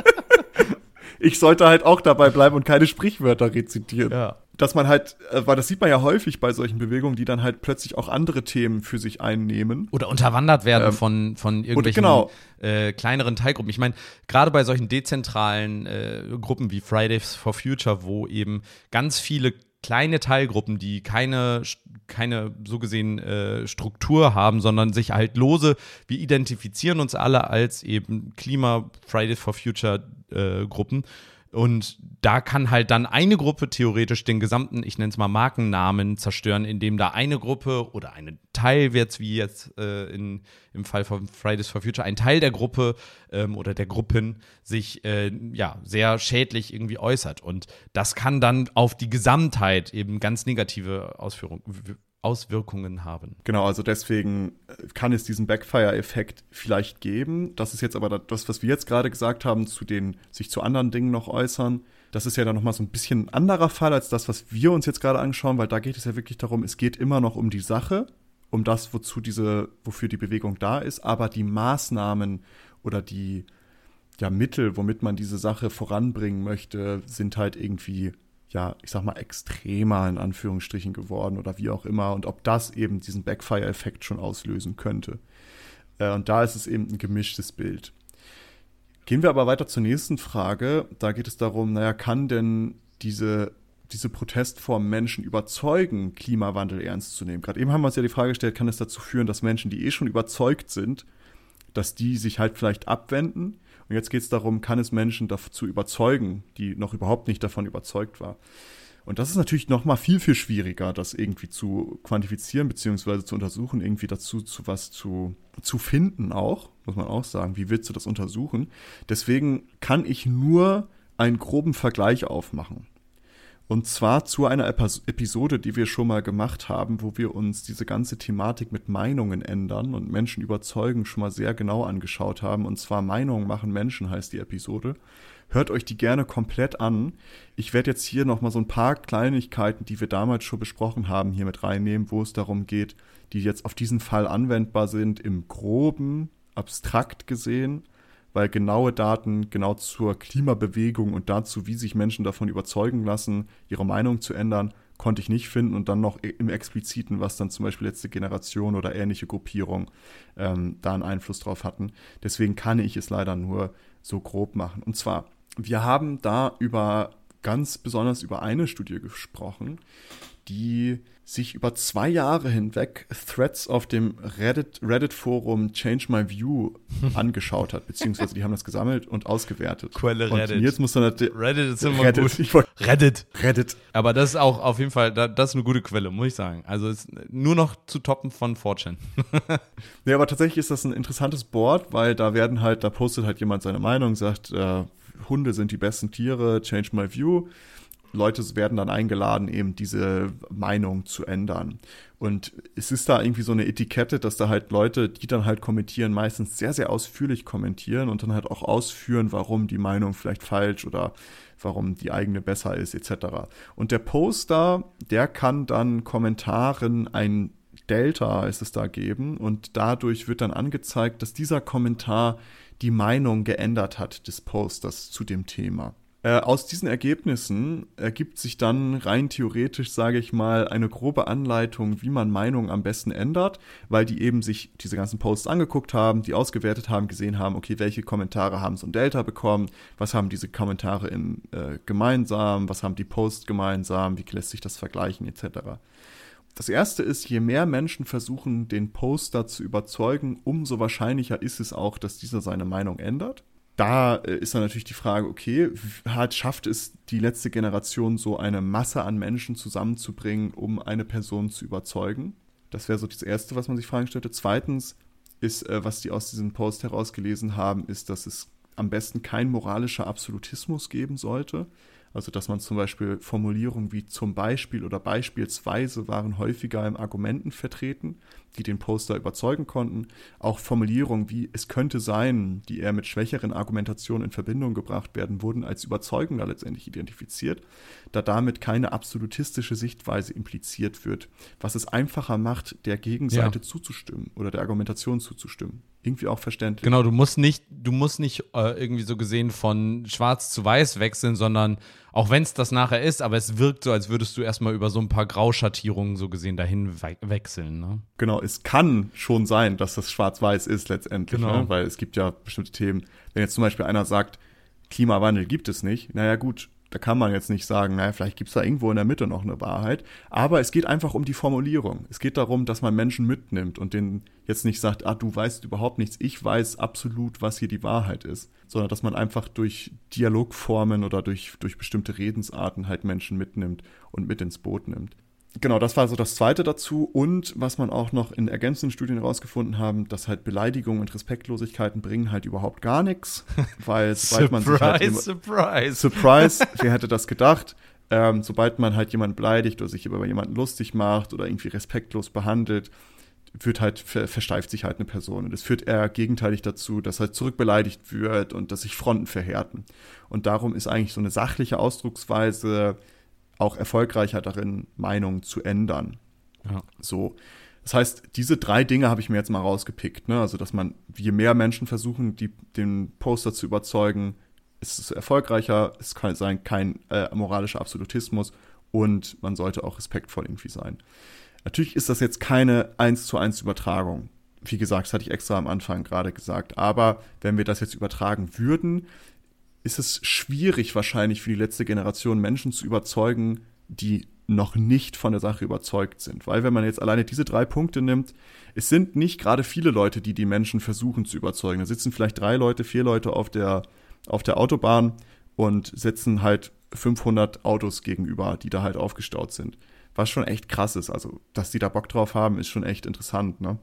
S1: ich sollte halt auch dabei bleiben und keine Sprichwörter rezitieren. Ja. Dass man halt, äh, weil das sieht man ja häufig bei solchen Bewegungen, die dann halt plötzlich auch andere Themen für sich einnehmen.
S2: Oder unterwandert werden ähm, von, von irgendwelchen genau. äh, kleineren Teilgruppen. Ich meine, gerade bei solchen dezentralen äh, Gruppen wie Fridays for Future, wo eben ganz viele kleine Teilgruppen, die keine, keine so gesehen äh, Struktur haben, sondern sich halt lose, wir identifizieren uns alle als eben Klima Fridays for Future äh, Gruppen und da kann halt dann eine Gruppe theoretisch den gesamten, ich nenne es mal Markennamen zerstören, indem da eine Gruppe oder ein Teil jetzt wie jetzt äh, in, im Fall von Fridays for Future, ein Teil der Gruppe ähm, oder der Gruppen sich äh, ja sehr schädlich irgendwie äußert. Und das kann dann auf die Gesamtheit eben ganz negative Ausführungen Auswirkungen haben.
S1: Genau, also deswegen äh, kann es diesen Backfire-Effekt vielleicht geben. Das ist jetzt aber das, was wir jetzt gerade gesagt haben, zu den sich zu anderen Dingen noch äußern. Das ist ja dann nochmal so ein bisschen ein anderer Fall als das, was wir uns jetzt gerade anschauen, weil da geht es ja wirklich darum, es geht immer noch um die Sache, um das, wozu diese, wofür die Bewegung da ist, aber die Maßnahmen oder die ja, Mittel, womit man diese Sache voranbringen möchte, sind halt irgendwie ja, ich sag mal, extremer in Anführungsstrichen geworden oder wie auch immer und ob das eben diesen Backfire-Effekt schon auslösen könnte. Äh, und da ist es eben ein gemischtes Bild. Gehen wir aber weiter zur nächsten Frage. Da geht es darum, naja, kann denn diese, diese Protestform Menschen überzeugen, Klimawandel ernst zu nehmen? Gerade eben haben wir uns ja die Frage gestellt, kann es dazu führen, dass Menschen, die eh schon überzeugt sind, dass die sich halt vielleicht abwenden? Und jetzt geht es darum, kann es Menschen dazu überzeugen, die noch überhaupt nicht davon überzeugt war. Und das ist natürlich noch mal viel, viel schwieriger, das irgendwie zu quantifizieren beziehungsweise zu untersuchen, irgendwie dazu zu was zu, zu finden auch, muss man auch sagen. Wie willst du das untersuchen? Deswegen kann ich nur einen groben Vergleich aufmachen. Und zwar zu einer Episode, die wir schon mal gemacht haben, wo wir uns diese ganze Thematik mit Meinungen ändern und Menschen überzeugen schon mal sehr genau angeschaut haben. Und zwar Meinungen machen Menschen heißt die Episode hört euch die gerne komplett an. Ich werde jetzt hier nochmal so ein paar Kleinigkeiten, die wir damals schon besprochen haben, hier mit reinnehmen, wo es darum geht, die jetzt auf diesen Fall anwendbar sind, im groben, abstrakt gesehen, weil genaue Daten genau zur Klimabewegung und dazu, wie sich Menschen davon überzeugen lassen, ihre Meinung zu ändern, konnte ich nicht finden und dann noch im Expliziten, was dann zum Beispiel letzte Generation oder ähnliche Gruppierungen ähm, da einen Einfluss drauf hatten. Deswegen kann ich es leider nur so grob machen. Und zwar, wir haben da über ganz besonders über eine Studie gesprochen, die sich über zwei Jahre hinweg Threads auf dem Reddit, Reddit-Forum Change My View angeschaut hat, beziehungsweise die haben das gesammelt und ausgewertet.
S2: Quelle Reddit.
S1: Und jetzt muss dann
S2: Reddit ist immer
S1: Reddit.
S2: gut. Reddit.
S1: Reddit.
S2: Aber das ist auch auf jeden Fall, das ist eine gute Quelle, muss ich sagen. Also ist nur noch zu toppen von 4chan.
S1: nee, aber tatsächlich ist das ein interessantes Board, weil da werden halt, da postet halt jemand seine Meinung, sagt, äh, Hunde sind die besten Tiere, change my view. Leute werden dann eingeladen, eben diese Meinung zu ändern. Und es ist da irgendwie so eine Etikette, dass da halt Leute, die dann halt kommentieren, meistens sehr, sehr ausführlich kommentieren und dann halt auch ausführen, warum die Meinung vielleicht falsch oder warum die eigene besser ist, etc. Und der Poster, der kann dann Kommentaren ein Delta ist es da geben und dadurch wird dann angezeigt, dass dieser Kommentar die Meinung geändert hat des Posters zu dem Thema. Äh, aus diesen Ergebnissen ergibt sich dann rein theoretisch, sage ich mal, eine grobe Anleitung, wie man Meinungen am besten ändert, weil die eben sich diese ganzen Posts angeguckt haben, die ausgewertet haben, gesehen haben, okay, welche Kommentare haben so ein Delta bekommen, was haben diese Kommentare im, äh, gemeinsam, was haben die Posts gemeinsam, wie lässt sich das vergleichen, etc. Das erste ist, je mehr Menschen versuchen, den Poster zu überzeugen, umso wahrscheinlicher ist es auch, dass dieser seine Meinung ändert da äh, ist dann natürlich die Frage, okay, hat, schafft es die letzte Generation so eine Masse an Menschen zusammenzubringen, um eine Person zu überzeugen? Das wäre so das Erste, was man sich fragen stellte. Zweitens ist, äh, was die aus diesem Post herausgelesen haben, ist, dass es am besten kein moralischer Absolutismus geben sollte. Also dass man zum Beispiel Formulierungen wie zum Beispiel oder beispielsweise waren häufiger im Argumenten vertreten, die den Poster überzeugen konnten. Auch Formulierungen wie es könnte sein, die eher mit schwächeren Argumentationen in Verbindung gebracht werden, wurden als überzeugender letztendlich identifiziert, da damit keine absolutistische Sichtweise impliziert wird, was es einfacher macht, der Gegenseite ja. zuzustimmen oder der Argumentation zuzustimmen irgendwie auch verständlich.
S2: Genau, du musst nicht, du musst nicht äh, irgendwie so gesehen von schwarz zu weiß wechseln, sondern auch wenn es das nachher ist, aber es wirkt so, als würdest du erstmal über so ein paar Grauschattierungen so gesehen dahin we wechseln. Ne?
S1: Genau, es kann schon sein, dass das schwarz-weiß ist letztendlich, genau. ne? weil es gibt ja bestimmte Themen. Wenn jetzt zum Beispiel einer sagt, Klimawandel gibt es nicht, naja gut, da kann man jetzt nicht sagen, naja, vielleicht gibt es da irgendwo in der Mitte noch eine Wahrheit. Aber es geht einfach um die Formulierung. Es geht darum, dass man Menschen mitnimmt und denen jetzt nicht sagt, ah, du weißt überhaupt nichts, ich weiß absolut, was hier die Wahrheit ist. Sondern dass man einfach durch Dialogformen oder durch, durch bestimmte Redensarten halt Menschen mitnimmt und mit ins Boot nimmt genau, das war so das Zweite dazu. Und was man auch noch in ergänzenden Studien herausgefunden haben, dass halt Beleidigungen und Respektlosigkeiten bringen halt überhaupt gar nichts. Weil sobald man sich halt
S2: Surprise!
S1: Surprise! Wer hätte das gedacht? Ähm, sobald man halt jemanden beleidigt oder sich über jemanden lustig macht oder irgendwie respektlos behandelt, wird halt, ver versteift sich halt eine Person. Und es führt eher gegenteilig dazu, dass halt zurückbeleidigt wird und dass sich Fronten verhärten. Und darum ist eigentlich so eine sachliche Ausdrucksweise auch erfolgreicher darin, Meinungen zu ändern. Ja. So. Das heißt, diese drei Dinge habe ich mir jetzt mal rausgepickt. Ne? Also, dass man, je mehr Menschen versuchen, die, den Poster zu überzeugen, ist es erfolgreicher, es kann sein, kein äh, moralischer Absolutismus und man sollte auch respektvoll irgendwie sein. Natürlich ist das jetzt keine eins zu eins Übertragung. Wie gesagt, das hatte ich extra am Anfang gerade gesagt. Aber wenn wir das jetzt übertragen würden, ist es schwierig wahrscheinlich für die letzte Generation Menschen zu überzeugen, die noch nicht von der Sache überzeugt sind. Weil wenn man jetzt alleine diese drei Punkte nimmt, es sind nicht gerade viele Leute, die die Menschen versuchen zu überzeugen. Da sitzen vielleicht drei Leute, vier Leute auf der, auf der Autobahn und setzen halt 500 Autos gegenüber, die da halt aufgestaut sind. Was schon echt krass ist. Also, dass die da Bock drauf haben, ist schon echt interessant, ne?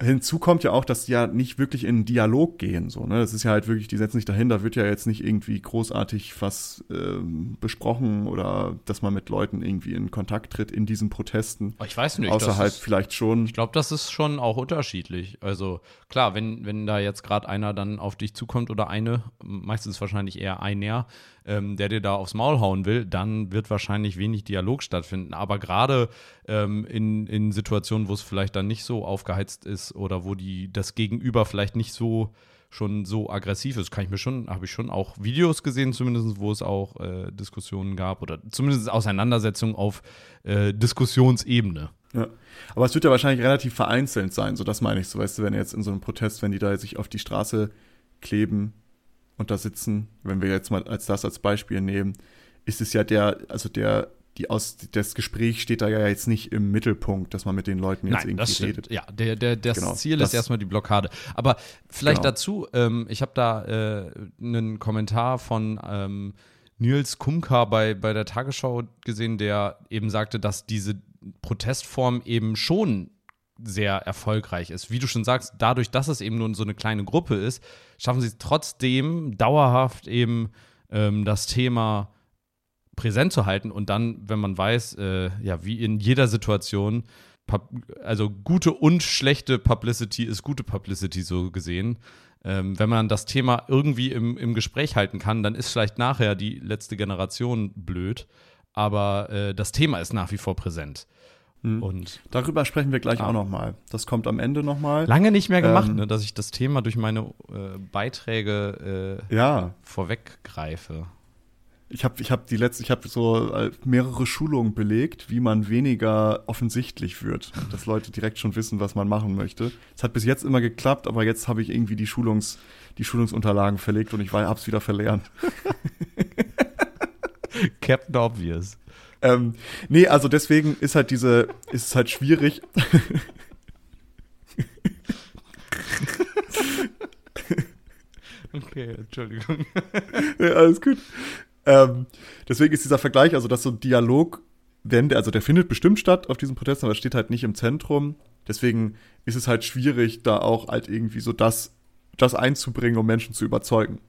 S1: Hinzu kommt ja auch, dass die ja nicht wirklich in Dialog gehen. So, ne? Das ist ja halt wirklich, die setzen sich dahin, da wird ja jetzt nicht irgendwie großartig was ähm, besprochen oder dass man mit Leuten irgendwie in Kontakt tritt in diesen Protesten.
S2: Ich weiß nicht.
S1: Außer halt ist, vielleicht schon.
S2: Ich glaube, das ist schon auch unterschiedlich. Also klar, wenn, wenn da jetzt gerade einer dann auf dich zukommt oder eine, meistens wahrscheinlich eher einer, ähm, der dir da aufs Maul hauen will, dann wird wahrscheinlich wenig Dialog stattfinden. Aber gerade ähm, in, in Situationen, wo es vielleicht dann nicht so aufgeheizt ist oder wo die das Gegenüber vielleicht nicht so schon so aggressiv ist, kann ich mir schon, habe ich schon auch Videos gesehen, zumindest, wo es auch äh, Diskussionen gab oder zumindest Auseinandersetzungen auf äh, Diskussionsebene.
S1: Ja. Aber es wird ja wahrscheinlich relativ vereinzelt sein, so das meine ich so, weißt du, wenn jetzt in so einem Protest, wenn die da sich auf die Straße kleben, und da sitzen, wenn wir jetzt mal als das als Beispiel nehmen, ist es ja der, also der, die aus, das Gespräch steht da ja jetzt nicht im Mittelpunkt, dass man mit den Leuten jetzt Nein, irgendwie das redet.
S2: Ja, der, der, das genau, Ziel das, ist erstmal die Blockade. Aber vielleicht genau. dazu, ähm, ich habe da äh, einen Kommentar von ähm, Nils Kumka bei, bei der Tagesschau gesehen, der eben sagte, dass diese Protestform eben schon sehr erfolgreich ist. Wie du schon sagst, dadurch, dass es eben nur so eine kleine Gruppe ist, schaffen sie es trotzdem dauerhaft eben ähm, das Thema präsent zu halten und dann, wenn man weiß, äh, ja, wie in jeder Situation, also gute und schlechte Publicity ist gute Publicity so gesehen. Ähm, wenn man das Thema irgendwie im, im Gespräch halten kann, dann ist vielleicht nachher die letzte Generation blöd, aber äh, das Thema ist nach wie vor präsent.
S1: Mhm. Und Darüber sprechen wir gleich ah. auch nochmal. Das kommt am Ende nochmal.
S2: Lange nicht mehr gemacht, ähm, ne, dass ich das Thema durch meine äh, Beiträge äh,
S1: ja.
S2: vorweggreife.
S1: Ich habe ich hab die letzte, ich habe so äh, mehrere Schulungen belegt, wie man weniger offensichtlich wird, dass Leute direkt schon wissen, was man machen möchte. Es hat bis jetzt immer geklappt, aber jetzt habe ich irgendwie die Schulungs, die Schulungsunterlagen verlegt und ich habe es wieder verlernt.
S2: Captain Obvious.
S1: Ähm, nee, also deswegen ist halt diese, ist es halt schwierig.
S2: okay, Entschuldigung.
S1: ja, alles gut. Ähm, deswegen ist dieser Vergleich, also dass so ein Dialog, wenn also der findet bestimmt statt auf diesem Protest, aber steht halt nicht im Zentrum. Deswegen ist es halt schwierig, da auch halt irgendwie so das, das einzubringen, um Menschen zu überzeugen.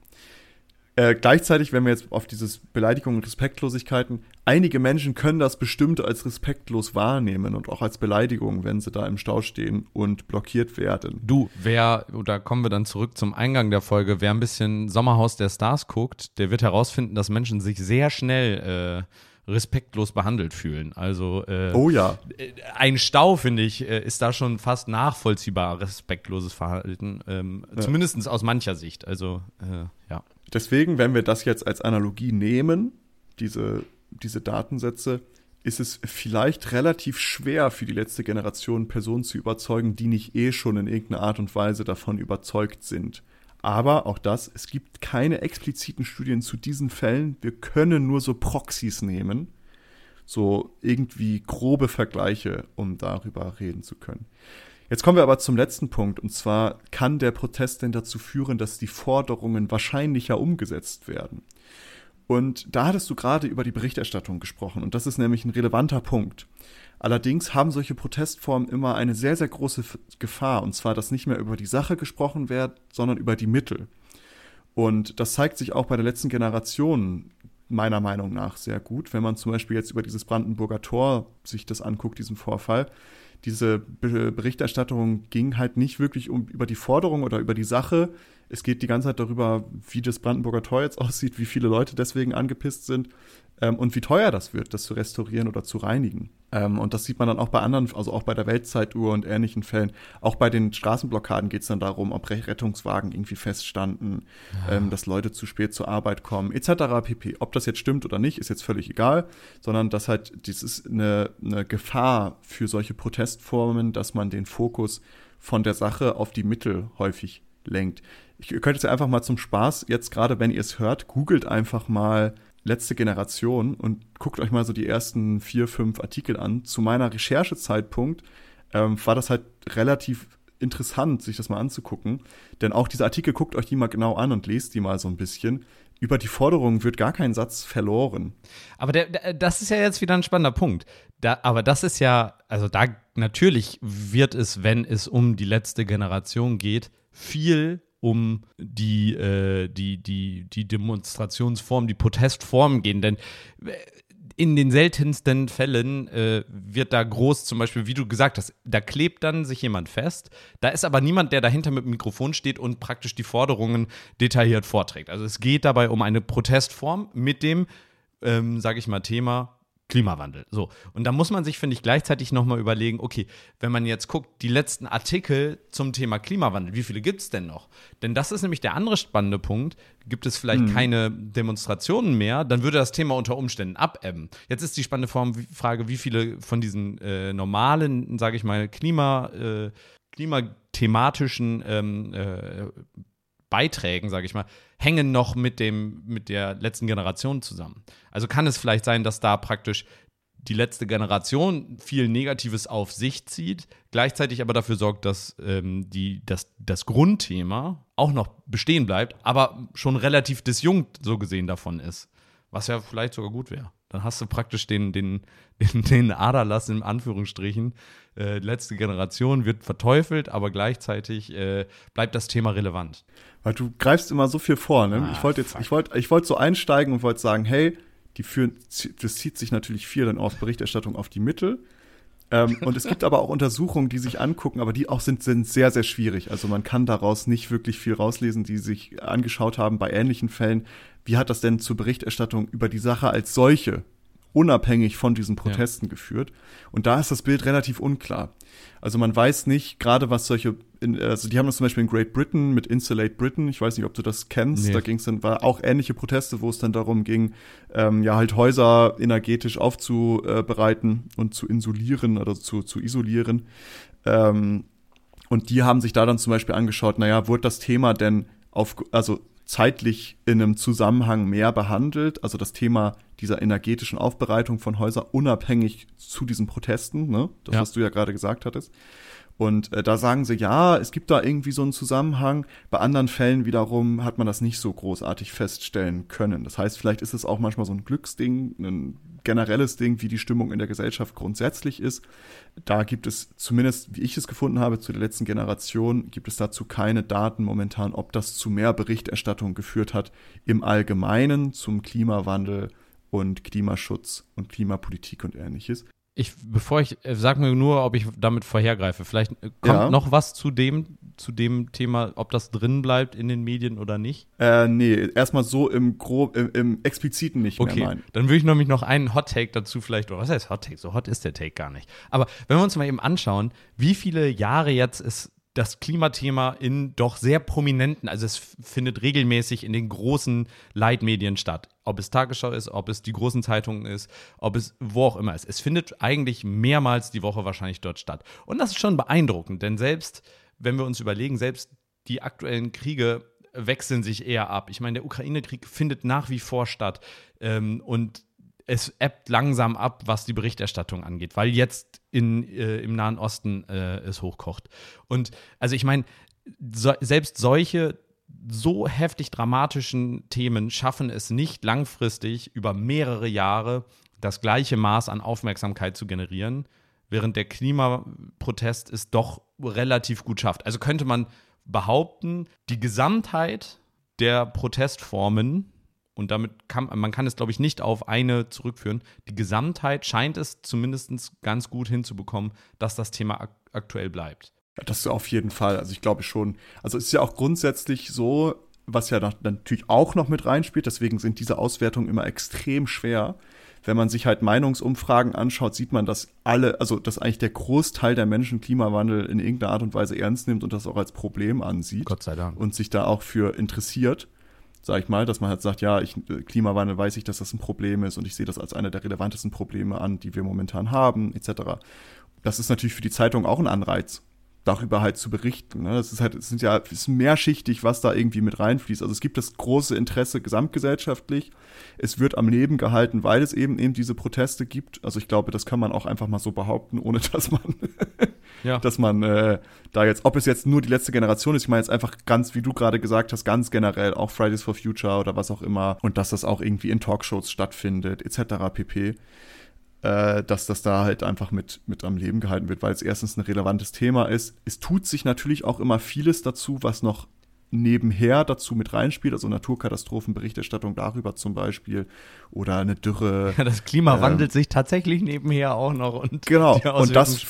S1: Äh, gleichzeitig, wenn wir jetzt auf dieses Beleidigung und Respektlosigkeiten, einige Menschen können das bestimmt als respektlos wahrnehmen und auch als Beleidigung, wenn sie da im Stau stehen und blockiert werden.
S2: Du, wer, da kommen wir dann zurück zum Eingang der Folge, wer ein bisschen Sommerhaus der Stars guckt, der wird herausfinden, dass Menschen sich sehr schnell äh, respektlos behandelt fühlen. Also äh,
S1: oh ja.
S2: Ein Stau, finde ich, äh, ist da schon fast nachvollziehbar respektloses Verhalten. Ähm, ja. Zumindest aus mancher Sicht. Also äh, ja.
S1: Deswegen, wenn wir das jetzt als Analogie nehmen, diese, diese Datensätze, ist es vielleicht relativ schwer für die letzte Generation Personen zu überzeugen, die nicht eh schon in irgendeiner Art und Weise davon überzeugt sind. Aber auch das, es gibt keine expliziten Studien zu diesen Fällen. Wir können nur so Proxys nehmen, so irgendwie grobe Vergleiche, um darüber reden zu können. Jetzt kommen wir aber zum letzten Punkt, und zwar kann der Protest denn dazu führen, dass die Forderungen wahrscheinlicher umgesetzt werden? Und da hattest du gerade über die Berichterstattung gesprochen, und das ist nämlich ein relevanter Punkt. Allerdings haben solche Protestformen immer eine sehr, sehr große Gefahr, und zwar, dass nicht mehr über die Sache gesprochen wird, sondern über die Mittel. Und das zeigt sich auch bei der letzten Generation meiner Meinung nach sehr gut, wenn man zum Beispiel jetzt über dieses Brandenburger Tor sich das anguckt, diesen Vorfall diese Berichterstattung ging halt nicht wirklich um über die Forderung oder über die Sache. Es geht die ganze Zeit darüber, wie das Brandenburger Tor jetzt aussieht, wie viele Leute deswegen angepisst sind ähm, und wie teuer das wird, das zu restaurieren oder zu reinigen. Ähm, und das sieht man dann auch bei anderen, also auch bei der Weltzeituhr und ähnlichen Fällen. Auch bei den Straßenblockaden geht es dann darum, ob Rettungswagen irgendwie feststanden, ja. ähm, dass Leute zu spät zur Arbeit kommen, etc. pp. Ob das jetzt stimmt oder nicht, ist jetzt völlig egal, sondern dass halt, das ist eine, eine Gefahr für solche Protestformen, dass man den Fokus von der Sache auf die Mittel häufig lenkt. Ich könnte jetzt einfach mal zum Spaß, jetzt gerade wenn ihr es hört, googelt einfach mal letzte Generation und guckt euch mal so die ersten vier, fünf Artikel an. Zu meiner Recherchezeitpunkt ähm, war das halt relativ interessant, sich das mal anzugucken. Denn auch diese Artikel, guckt euch die mal genau an und lest die mal so ein bisschen. über die Forderung wird gar kein Satz verloren.
S2: Aber der, der, das ist ja jetzt wieder ein spannender Punkt. Da, aber das ist ja, also da natürlich wird es, wenn es um die letzte Generation geht, viel um die, äh, die, die, die Demonstrationsform, die Protestform gehen. Denn äh, in den seltensten Fällen äh, wird da groß, zum Beispiel, wie du gesagt hast, da klebt dann sich jemand fest. Da ist aber niemand, der dahinter mit dem Mikrofon steht und praktisch die Forderungen detailliert vorträgt. Also es geht dabei um eine Protestform mit dem, ähm, sage ich mal, Thema Klimawandel. So. Und da muss man sich, finde ich, gleichzeitig nochmal überlegen, okay, wenn man jetzt guckt, die letzten Artikel zum Thema Klimawandel, wie viele gibt es denn noch? Denn das ist nämlich der andere spannende Punkt. Gibt es vielleicht hm. keine Demonstrationen mehr, dann würde das Thema unter Umständen abebben. Jetzt ist die spannende Frage, wie viele von diesen äh, normalen, sage ich mal, Klima, äh, klimathematischen ähm, äh, Beiträgen, sage ich mal, hängen noch mit, dem, mit der letzten Generation zusammen. Also kann es vielleicht sein, dass da praktisch die letzte Generation viel Negatives auf sich zieht, gleichzeitig aber dafür sorgt, dass ähm, die, das, das Grundthema auch noch bestehen bleibt, aber schon relativ disjunkt so gesehen davon ist. Was ja vielleicht sogar gut wäre. Dann hast du praktisch den, den, den, den Aderlass in Anführungsstrichen. Äh, letzte Generation wird verteufelt, aber gleichzeitig äh, bleibt das Thema relevant.
S1: Weil du greifst immer so viel vor. Ne? Ah, ich wollte jetzt, ich wollte, ich wollte so einsteigen und wollte sagen, hey, die führen, das zieht sich natürlich viel dann aus Berichterstattung auf die Mittel. ähm, und es gibt aber auch Untersuchungen, die sich angucken, aber die auch sind, sind sehr, sehr schwierig. Also man kann daraus nicht wirklich viel rauslesen, die sich angeschaut haben bei ähnlichen Fällen, wie hat das denn zur Berichterstattung über die Sache als solche, unabhängig von diesen Protesten ja. geführt? Und da ist das Bild relativ unklar. Also man weiß nicht, gerade was solche, also die haben das zum Beispiel in Great Britain mit Insulate Britain, ich weiß nicht, ob du das kennst, nee. da ging es dann, war auch ähnliche Proteste, wo es dann darum ging, ähm, ja halt Häuser energetisch aufzubereiten und zu insulieren oder zu, zu isolieren. Ähm, und die haben sich da dann zum Beispiel angeschaut, naja, wurde das Thema denn auf, also zeitlich in einem Zusammenhang mehr behandelt. Also das Thema dieser energetischen Aufbereitung von Häusern unabhängig zu diesen Protesten, ne? das, ja. was du ja gerade gesagt hattest. Und äh, da sagen sie, ja, es gibt da irgendwie so einen Zusammenhang. Bei anderen Fällen wiederum hat man das nicht so großartig feststellen können. Das heißt, vielleicht ist es auch manchmal so ein Glücksding, ein generelles Ding, wie die Stimmung in der Gesellschaft grundsätzlich ist. Da gibt es zumindest, wie ich es gefunden habe, zu der letzten Generation, gibt es dazu keine Daten momentan, ob das zu mehr Berichterstattung geführt hat im Allgemeinen zum Klimawandel und Klimaschutz und Klimapolitik und ähnliches
S2: ich, bevor ich, äh, sag mir nur, ob ich damit vorhergreife. Vielleicht äh, kommt ja. noch was zu dem, zu dem Thema, ob das drin bleibt in den Medien oder nicht?
S1: Äh, nee, erstmal so im grob, im, im expliziten nicht
S2: okay.
S1: mehr.
S2: Okay, dann würde ich nämlich noch einen Hot Take dazu vielleicht, oder was heißt Hot Take? So hot ist der Take gar nicht. Aber wenn wir uns mal eben anschauen, wie viele Jahre jetzt es das Klimathema in doch sehr prominenten, also es findet regelmäßig in den großen Leitmedien statt. Ob es Tagesschau ist, ob es die großen Zeitungen ist, ob es wo auch immer ist. Es findet eigentlich mehrmals die Woche wahrscheinlich dort statt. Und das ist schon beeindruckend, denn selbst, wenn wir uns überlegen, selbst die aktuellen Kriege wechseln sich eher ab. Ich meine, der Ukraine-Krieg findet nach wie vor statt. Ähm, und es ebbt langsam ab, was die Berichterstattung angeht, weil jetzt in, äh, im Nahen Osten äh, es hochkocht. Und also ich meine, so, selbst solche so heftig dramatischen Themen schaffen es nicht langfristig über mehrere Jahre das gleiche Maß an Aufmerksamkeit zu generieren, während der Klimaprotest es doch relativ gut schafft. Also könnte man behaupten, die Gesamtheit der Protestformen und damit kann man kann es, glaube ich, nicht auf eine zurückführen. Die Gesamtheit scheint es zumindest ganz gut hinzubekommen, dass das Thema ak aktuell bleibt.
S1: Das auf jeden Fall. Also ich glaube schon. Also es ist ja auch grundsätzlich so, was ja natürlich auch noch mit reinspielt, deswegen sind diese Auswertungen immer extrem schwer. Wenn man sich halt Meinungsumfragen anschaut, sieht man, dass alle, also dass eigentlich der Großteil der Menschen Klimawandel in irgendeiner Art und Weise ernst nimmt und das auch als Problem ansieht.
S2: Gott sei Dank.
S1: Und sich da auch für interessiert sag ich mal, dass man halt sagt, ja, ich, äh, Klimawandel weiß ich, dass das ein Problem ist und ich sehe das als einer der relevantesten Probleme an, die wir momentan haben, etc. Das ist natürlich für die Zeitung auch ein Anreiz. Darüber halt zu berichten. Ne? Das ist halt, es sind ja, es ist mehrschichtig, was da irgendwie mit reinfließt. Also es gibt das große Interesse gesamtgesellschaftlich. Es wird am Leben gehalten, weil es eben eben diese Proteste gibt. Also ich glaube, das kann man auch einfach mal so behaupten, ohne dass man, ja. dass man äh, da jetzt, ob es jetzt nur die letzte Generation ist, ich meine jetzt einfach ganz, wie du gerade gesagt hast, ganz generell auch Fridays for Future oder was auch immer und dass das auch irgendwie in Talkshows stattfindet, etc. pp dass das da halt einfach mit, mit am Leben gehalten wird, weil es erstens ein relevantes Thema ist. Es tut sich natürlich auch immer vieles dazu, was noch nebenher dazu mit reinspielt, also Naturkatastrophenberichterstattung darüber zum Beispiel oder eine Dürre.
S2: Ja, das Klima ähm, wandelt sich tatsächlich nebenher auch noch und
S1: genau und das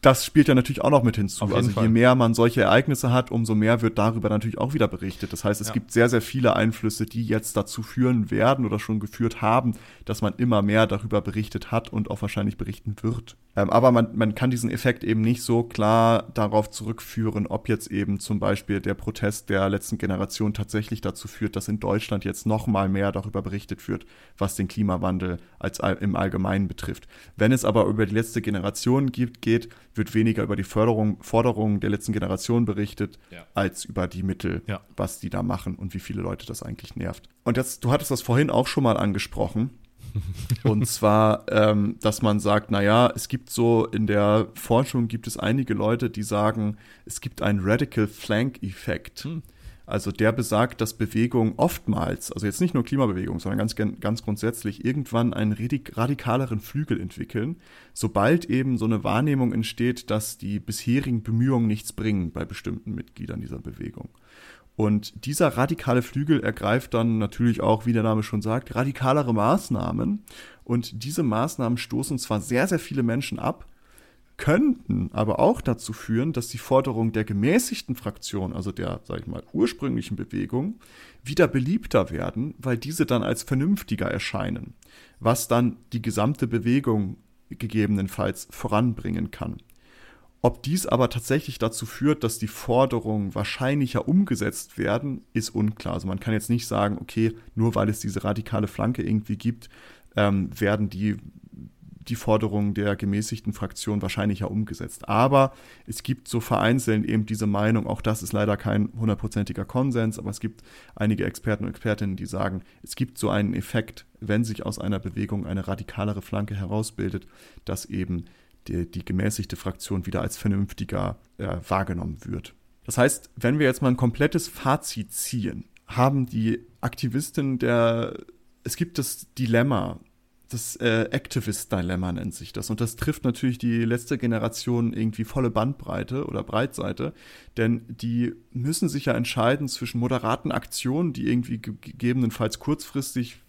S1: das spielt ja natürlich auch noch mit hinzu. Also Fall. je mehr man solche Ereignisse hat, umso mehr wird darüber natürlich auch wieder berichtet. Das heißt, es ja. gibt sehr, sehr viele Einflüsse, die jetzt dazu führen werden oder schon geführt haben, dass man immer mehr darüber berichtet hat und auch wahrscheinlich berichten wird. Ähm, aber man, man kann diesen Effekt eben nicht so klar darauf zurückführen, ob jetzt eben zum Beispiel der Protest der letzten Generation tatsächlich dazu führt, dass in Deutschland jetzt noch mal mehr darüber berichtet wird, was den Klimawandel als im Allgemeinen betrifft. Wenn es aber über die letzte Generation gibt, geht, wird weniger über die Förderung, Forderungen der letzten Generation berichtet, ja. als über die Mittel, ja. was die da machen und wie viele Leute das eigentlich nervt. Und jetzt, du hattest das vorhin auch schon mal angesprochen. und zwar, ähm, dass man sagt, naja, es gibt so in der Forschung gibt es einige Leute, die sagen, es gibt einen Radical Flank-Effekt. Hm. Also der besagt, dass Bewegungen oftmals, also jetzt nicht nur Klimabewegung, sondern ganz, ganz grundsätzlich irgendwann einen radikaleren Flügel entwickeln, sobald eben so eine Wahrnehmung entsteht, dass die bisherigen Bemühungen nichts bringen bei bestimmten Mitgliedern dieser Bewegung. Und dieser radikale Flügel ergreift dann natürlich auch, wie der Name schon sagt, radikalere Maßnahmen. Und diese Maßnahmen stoßen zwar sehr, sehr viele Menschen ab, könnten aber auch dazu führen, dass die Forderungen der gemäßigten Fraktion, also der, sag ich mal, ursprünglichen Bewegung, wieder beliebter werden, weil diese dann als vernünftiger erscheinen, was dann die gesamte Bewegung gegebenenfalls voranbringen kann. Ob dies aber tatsächlich dazu führt, dass die Forderungen wahrscheinlicher umgesetzt werden, ist unklar. Also man kann jetzt nicht sagen, okay, nur weil es diese radikale Flanke irgendwie gibt, ähm, werden die die Forderungen der gemäßigten Fraktion wahrscheinlicher umgesetzt. Aber es gibt so vereinzelt eben diese Meinung, auch das ist leider kein hundertprozentiger Konsens, aber es gibt einige Experten und Expertinnen, die sagen, es gibt so einen Effekt, wenn sich aus einer Bewegung eine radikalere Flanke herausbildet, dass eben die, die gemäßigte Fraktion wieder als vernünftiger äh, wahrgenommen wird. Das heißt, wenn wir jetzt mal ein komplettes Fazit ziehen, haben die Aktivisten der, es gibt das Dilemma, das äh, Activist-Dilemma nennt sich das. Und das trifft natürlich die letzte Generation irgendwie volle Bandbreite oder Breitseite. Denn die müssen sich ja entscheiden zwischen moderaten Aktionen, die irgendwie gegebenenfalls kurzfristig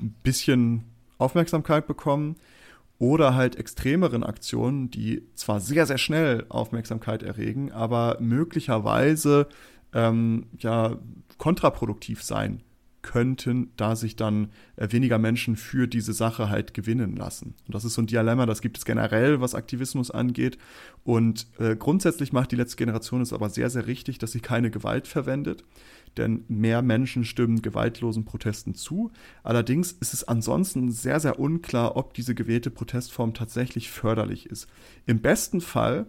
S1: ein bisschen Aufmerksamkeit bekommen, oder halt extremeren Aktionen, die zwar sehr, sehr schnell Aufmerksamkeit erregen, aber möglicherweise ähm, ja kontraproduktiv sein könnten, da sich dann äh, weniger Menschen für diese Sache halt gewinnen lassen. Und das ist so ein Dilemma, das gibt es generell, was Aktivismus angeht. Und äh, grundsätzlich macht die letzte Generation es aber sehr, sehr richtig, dass sie keine Gewalt verwendet. Denn mehr Menschen stimmen gewaltlosen Protesten zu. Allerdings ist es ansonsten sehr, sehr unklar, ob diese gewählte Protestform tatsächlich förderlich ist. Im besten Fall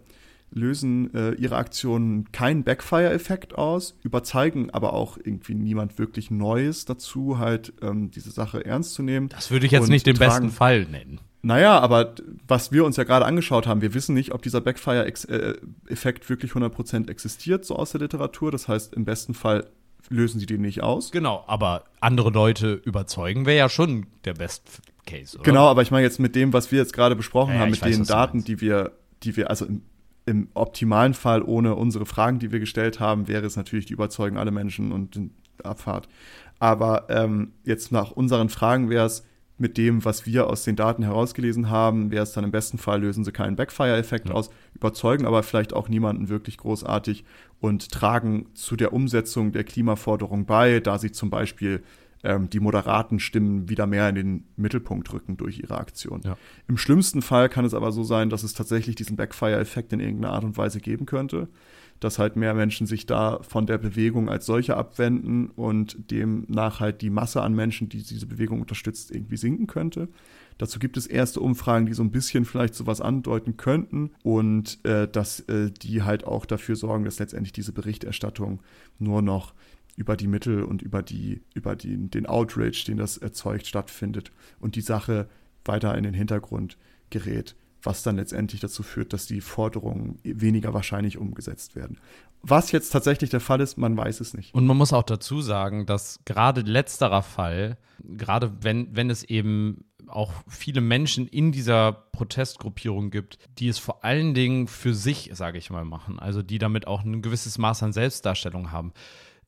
S1: lösen äh, ihre Aktionen keinen Backfire-Effekt aus, überzeugen aber auch irgendwie niemand wirklich Neues dazu, halt ähm, diese Sache ernst zu nehmen.
S2: Das würde ich jetzt nicht den tragen, besten Fall nennen.
S1: Naja, aber was wir uns ja gerade angeschaut haben, wir wissen nicht, ob dieser Backfire-Effekt wirklich 100% existiert, so aus der Literatur. Das heißt, im besten Fall lösen sie den nicht aus.
S2: Genau, aber andere Leute überzeugen wäre ja schon der Best Case, oder?
S1: Genau, aber ich meine jetzt mit dem, was wir jetzt gerade besprochen ja, haben, mit weiß, den Daten, die wir, die wir, also im im optimalen Fall ohne unsere Fragen, die wir gestellt haben, wäre es natürlich die Überzeugung alle Menschen und die Abfahrt. Aber ähm, jetzt nach unseren Fragen wäre es mit dem, was wir aus den Daten herausgelesen haben, wäre es dann im besten Fall, lösen sie keinen Backfire-Effekt ja. aus, überzeugen aber vielleicht auch niemanden wirklich großartig und tragen zu der Umsetzung der Klimaforderung bei, da sie zum Beispiel ähm, die moderaten Stimmen wieder mehr in den Mittelpunkt rücken durch ihre Aktion.
S2: Ja.
S1: Im schlimmsten Fall kann es aber so sein, dass es tatsächlich diesen Backfire-Effekt in irgendeiner Art und Weise geben könnte, dass halt mehr Menschen sich da von der Bewegung als solche abwenden und demnach halt die Masse an Menschen, die diese Bewegung unterstützt, irgendwie sinken könnte. Dazu gibt es erste Umfragen, die so ein bisschen vielleicht sowas andeuten könnten und äh, dass äh, die halt auch dafür sorgen, dass letztendlich diese Berichterstattung nur noch über die Mittel und über die über die, den Outrage, den das erzeugt, stattfindet und die Sache weiter in den Hintergrund gerät, was dann letztendlich dazu führt, dass die Forderungen weniger wahrscheinlich umgesetzt werden. Was jetzt tatsächlich der Fall ist, man weiß es nicht.
S2: Und man muss auch dazu sagen, dass gerade letzterer Fall, gerade wenn, wenn es eben auch viele Menschen in dieser Protestgruppierung gibt, die es vor allen Dingen für sich, sage ich mal, machen, also die damit auch ein gewisses Maß an Selbstdarstellung haben.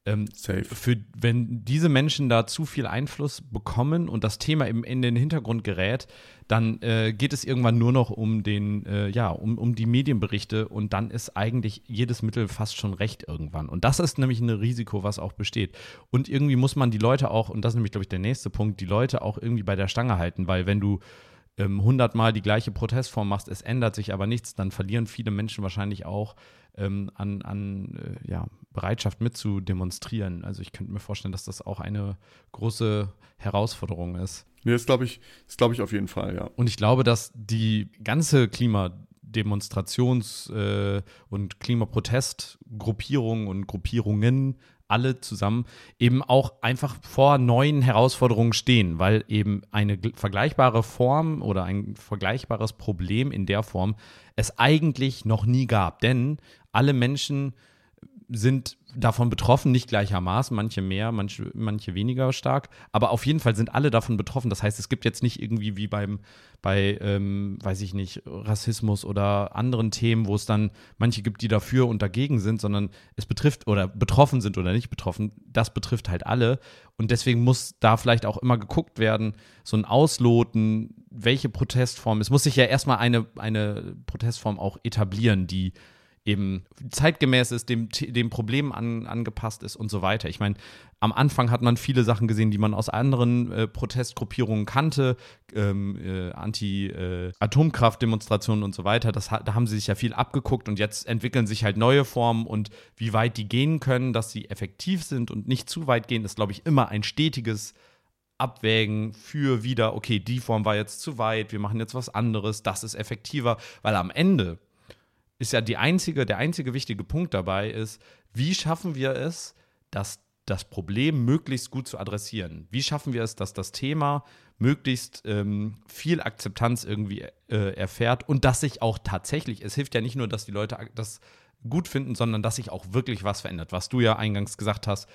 S2: Ähm,
S1: Safe.
S2: Für, wenn diese Menschen da zu viel Einfluss bekommen und das Thema eben in den Hintergrund gerät, dann äh, geht es irgendwann nur noch um den, äh, ja, um, um die Medienberichte und dann ist eigentlich jedes Mittel fast schon recht irgendwann. Und das ist nämlich ein Risiko, was auch besteht. Und irgendwie muss man die Leute auch, und das ist nämlich, glaube ich, der nächste Punkt, die Leute auch irgendwie bei der Stange halten, weil wenn du ähm, hundertmal die gleiche Protestform machst, es ändert sich aber nichts, dann verlieren viele Menschen wahrscheinlich auch ähm, an, an äh, ja, Bereitschaft mitzudemonstrieren. Also ich könnte mir vorstellen, dass das auch eine große Herausforderung ist.
S1: Nee, das glaube ich, das glaube ich auf jeden Fall, ja.
S2: Und ich glaube, dass die ganze Klimademonstrations- äh, und Klimaprotestgruppierung und Gruppierungen alle zusammen eben auch einfach vor neuen Herausforderungen stehen, weil eben eine vergleichbare Form oder ein vergleichbares Problem in der Form es eigentlich noch nie gab. Denn alle Menschen sind davon betroffen, nicht gleichermaßen, manche mehr, manche, manche weniger stark, aber auf jeden Fall sind alle davon betroffen. Das heißt, es gibt jetzt nicht irgendwie wie beim, bei, ähm, weiß ich nicht, Rassismus oder anderen Themen, wo es dann manche gibt, die dafür und dagegen sind, sondern es betrifft oder betroffen sind oder nicht betroffen, das betrifft halt alle. Und deswegen muss da vielleicht auch immer geguckt werden, so ein Ausloten, welche Protestform, es muss sich ja erstmal eine, eine Protestform auch etablieren, die eben zeitgemäß ist, dem, dem Problem an, angepasst ist und so weiter. Ich meine, am Anfang hat man viele Sachen gesehen, die man aus anderen äh, Protestgruppierungen kannte, ähm, äh, Anti-Atomkraftdemonstrationen äh, und so weiter. Das, da haben sie sich ja viel abgeguckt und jetzt entwickeln sich halt neue Formen und wie weit die gehen können, dass sie effektiv sind und nicht zu weit gehen, ist, glaube ich, immer ein stetiges Abwägen für wieder, okay, die Form war jetzt zu weit, wir machen jetzt was anderes, das ist effektiver, weil am Ende ist ja die einzige, der einzige wichtige Punkt dabei ist, wie schaffen wir es, dass das Problem möglichst gut zu adressieren? Wie schaffen wir es, dass das Thema möglichst ähm, viel Akzeptanz irgendwie äh, erfährt und dass sich auch tatsächlich, es hilft ja nicht nur, dass die Leute das gut finden, sondern dass sich auch wirklich was verändert, was du ja eingangs gesagt hast.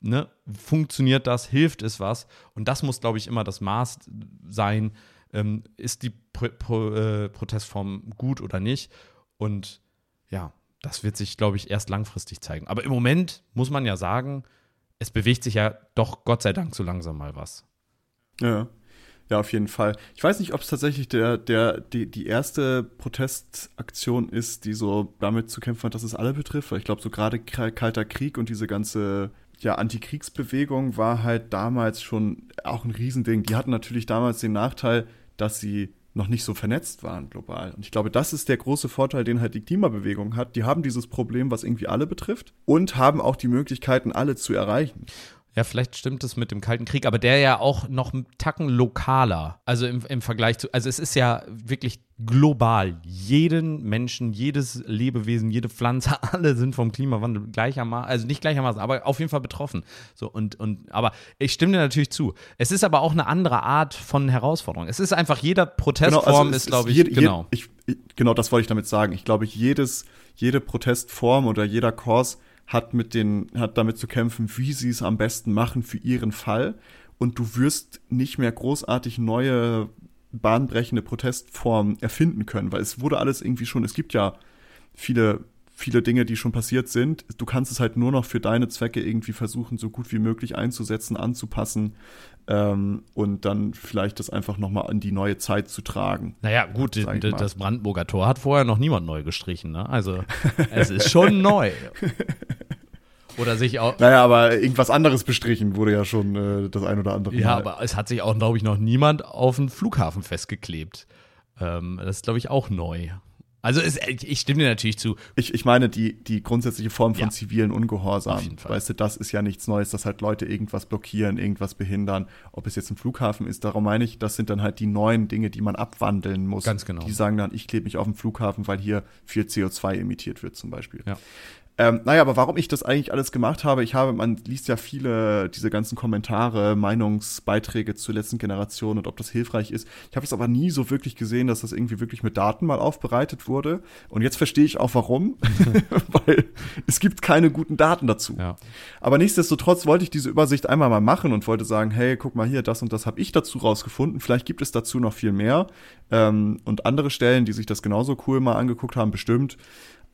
S2: Ne, funktioniert das, hilft es was? Und das muss, glaube ich, immer das Maß sein, ähm, ist die Pro Pro äh, Protestform gut oder nicht? Und ja, das wird sich, glaube ich, erst langfristig zeigen. Aber im Moment muss man ja sagen, es bewegt sich ja doch Gott sei Dank so langsam mal was.
S1: Ja. Ja, auf jeden Fall. Ich weiß nicht, ob es tatsächlich der, der, die, die erste Protestaktion ist, die so damit zu kämpfen hat, dass es alle betrifft. Weil ich glaube, so gerade Kalter Krieg und diese ganze ja, Antikriegsbewegung war halt damals schon auch ein Riesending. Die hatten natürlich damals den Nachteil, dass sie noch nicht so vernetzt waren global. Und ich glaube, das ist der große Vorteil, den halt die Klimabewegung hat. Die haben dieses Problem, was irgendwie alle betrifft und haben auch die Möglichkeiten, alle zu erreichen.
S2: Ja, vielleicht stimmt es mit dem Kalten Krieg, aber der ja auch noch einen Tacken lokaler. Also im, im Vergleich zu, also es ist ja wirklich global. Jeden Menschen, jedes Lebewesen, jede Pflanze, alle sind vom Klimawandel gleichermaßen, also nicht gleichermaßen, aber auf jeden Fall betroffen. So und, und, aber ich stimme dir natürlich zu. Es ist aber auch eine andere Art von Herausforderung. Es ist einfach jeder Protestform genau, also ist, glaube ich,
S1: jede,
S2: genau.
S1: Ich, genau, das wollte ich damit sagen. Ich glaube, jedes, jede Protestform oder jeder Kurs hat mit den, hat damit zu kämpfen, wie sie es am besten machen für ihren Fall. Und du wirst nicht mehr großartig neue bahnbrechende Protestformen erfinden können, weil es wurde alles irgendwie schon, es gibt ja viele viele Dinge, die schon passiert sind. Du kannst es halt nur noch für deine Zwecke irgendwie versuchen, so gut wie möglich einzusetzen, anzupassen ähm, und dann vielleicht das einfach nochmal in die neue Zeit zu tragen.
S2: Naja, gut, das Brandenburger Tor hat vorher noch niemand neu gestrichen. Ne? Also es ist schon neu. Oder sich auch.
S1: Naja, aber irgendwas anderes bestrichen wurde ja schon äh, das ein oder andere.
S2: Ja, Mal. aber es hat sich auch, glaube ich, noch niemand auf den Flughafen festgeklebt. Ähm, das ist, glaube ich, auch neu. Also es, ich stimme dir natürlich zu.
S1: Ich, ich meine die, die grundsätzliche Form von ja. zivilen Ungehorsam. Auf jeden Fall. Weißt du, das ist ja nichts Neues, dass halt Leute irgendwas blockieren, irgendwas behindern. Ob es jetzt ein Flughafen ist, darum meine ich, das sind dann halt die neuen Dinge, die man abwandeln muss.
S2: Ganz genau.
S1: Die sagen dann, ich klebe mich auf dem Flughafen, weil hier viel CO2 emittiert wird zum Beispiel. Ja. Ähm, naja, aber warum ich das eigentlich alles gemacht habe, ich habe, man liest ja viele diese ganzen Kommentare, Meinungsbeiträge zur letzten Generation und ob das hilfreich ist. Ich habe es aber nie so wirklich gesehen, dass das irgendwie wirklich mit Daten mal aufbereitet wurde. Und jetzt verstehe ich auch warum, weil es gibt keine guten Daten dazu. Ja. Aber nichtsdestotrotz wollte ich diese Übersicht einmal mal machen und wollte sagen, hey, guck mal hier, das und das habe ich dazu rausgefunden. Vielleicht gibt es dazu noch viel mehr. Ähm, und andere Stellen, die sich das genauso cool mal angeguckt haben, bestimmt.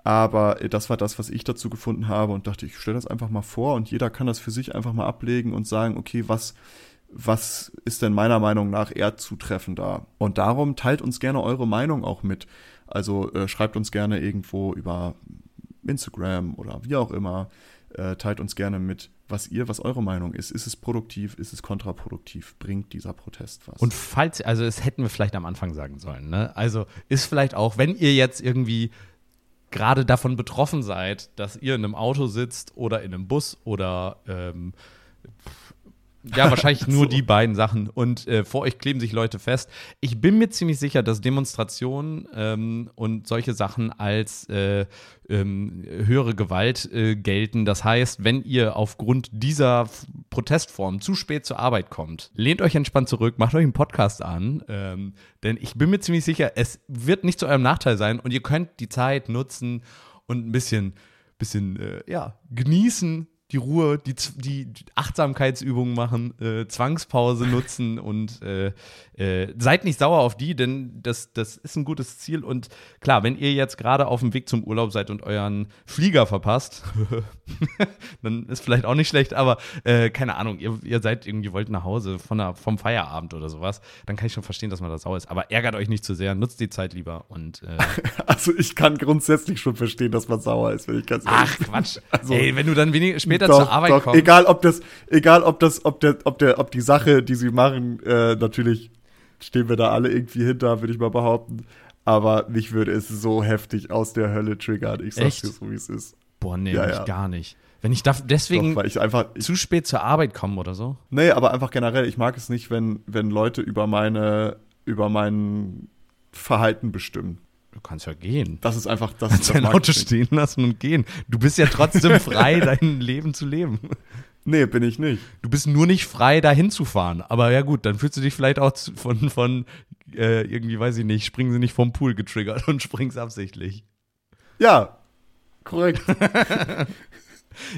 S1: Aber das war das, was ich dazu gefunden habe und dachte, ich stelle das einfach mal vor und jeder kann das für sich einfach mal ablegen und sagen, okay, was, was ist denn meiner Meinung nach eher zutreffender? Und darum teilt uns gerne eure Meinung auch mit. Also äh, schreibt uns gerne irgendwo über Instagram oder wie auch immer. Äh, teilt uns gerne mit, was ihr, was eure Meinung ist. Ist es produktiv, ist es kontraproduktiv? Bringt dieser Protest was?
S2: Und falls, also es hätten wir vielleicht am Anfang sagen sollen, ne? Also ist vielleicht auch, wenn ihr jetzt irgendwie gerade davon betroffen seid, dass ihr in einem Auto sitzt oder in einem Bus oder ähm, ja, wahrscheinlich nur so. die beiden Sachen. Und äh, vor euch kleben sich Leute fest. Ich bin mir ziemlich sicher, dass Demonstrationen ähm, und solche Sachen als äh, ähm, höhere Gewalt äh, gelten. Das heißt, wenn ihr aufgrund dieser Protestform zu spät zur Arbeit kommt, lehnt euch entspannt zurück, macht euch einen Podcast an. Ähm, denn ich bin mir ziemlich sicher, es wird nicht zu eurem Nachteil sein und ihr könnt die Zeit nutzen und ein bisschen, bisschen äh, ja, genießen die Ruhe, die, die Achtsamkeitsübungen machen, äh, Zwangspause nutzen und äh, äh, seid nicht sauer auf die, denn das, das ist ein gutes Ziel. Und klar, wenn ihr jetzt gerade auf dem Weg zum Urlaub seid und euren Flieger verpasst, dann ist vielleicht auch nicht schlecht, aber äh, keine Ahnung, ihr, ihr seid irgendwie, wollt nach Hause von der, vom Feierabend oder sowas, dann kann ich schon verstehen, dass man da sauer ist. Aber ärgert euch nicht zu sehr, nutzt die Zeit lieber und äh,
S1: Also ich kann grundsätzlich schon verstehen, dass man sauer ist, wenn ich ganz
S2: ehrlich Ach, Quatsch. Also, Ey, wenn du dann wenig, später doch, zur Arbeit doch, kommst.
S1: Egal ob das, egal ob das, ob der, ob der, ob die Sache, die sie machen, äh, natürlich stehen wir da alle irgendwie hinter, würde ich mal behaupten. Aber mich würde es so heftig aus der Hölle triggern. Ich sag's dir so, wie es ist.
S2: Boah, nee, ja, ja. gar nicht. Wenn ich darf, deswegen
S1: Doch, ich einfach,
S2: ich, zu spät zur Arbeit komme oder so?
S1: Nee, aber einfach generell, ich mag es nicht, wenn, wenn Leute über meine, über mein Verhalten bestimmen.
S2: Du kannst ja gehen.
S1: Das ist einfach das.
S2: Kannst
S1: das
S2: dein Auto stehen lassen und gehen. Du bist ja trotzdem frei, dein Leben zu leben.
S1: Nee, bin ich nicht.
S2: Du bist nur nicht frei, dahin zu fahren. Aber ja gut, dann fühlst du dich vielleicht auch von, von äh, irgendwie, weiß ich nicht, springen sie nicht vom Pool getriggert und springst absichtlich.
S1: Ja, korrekt.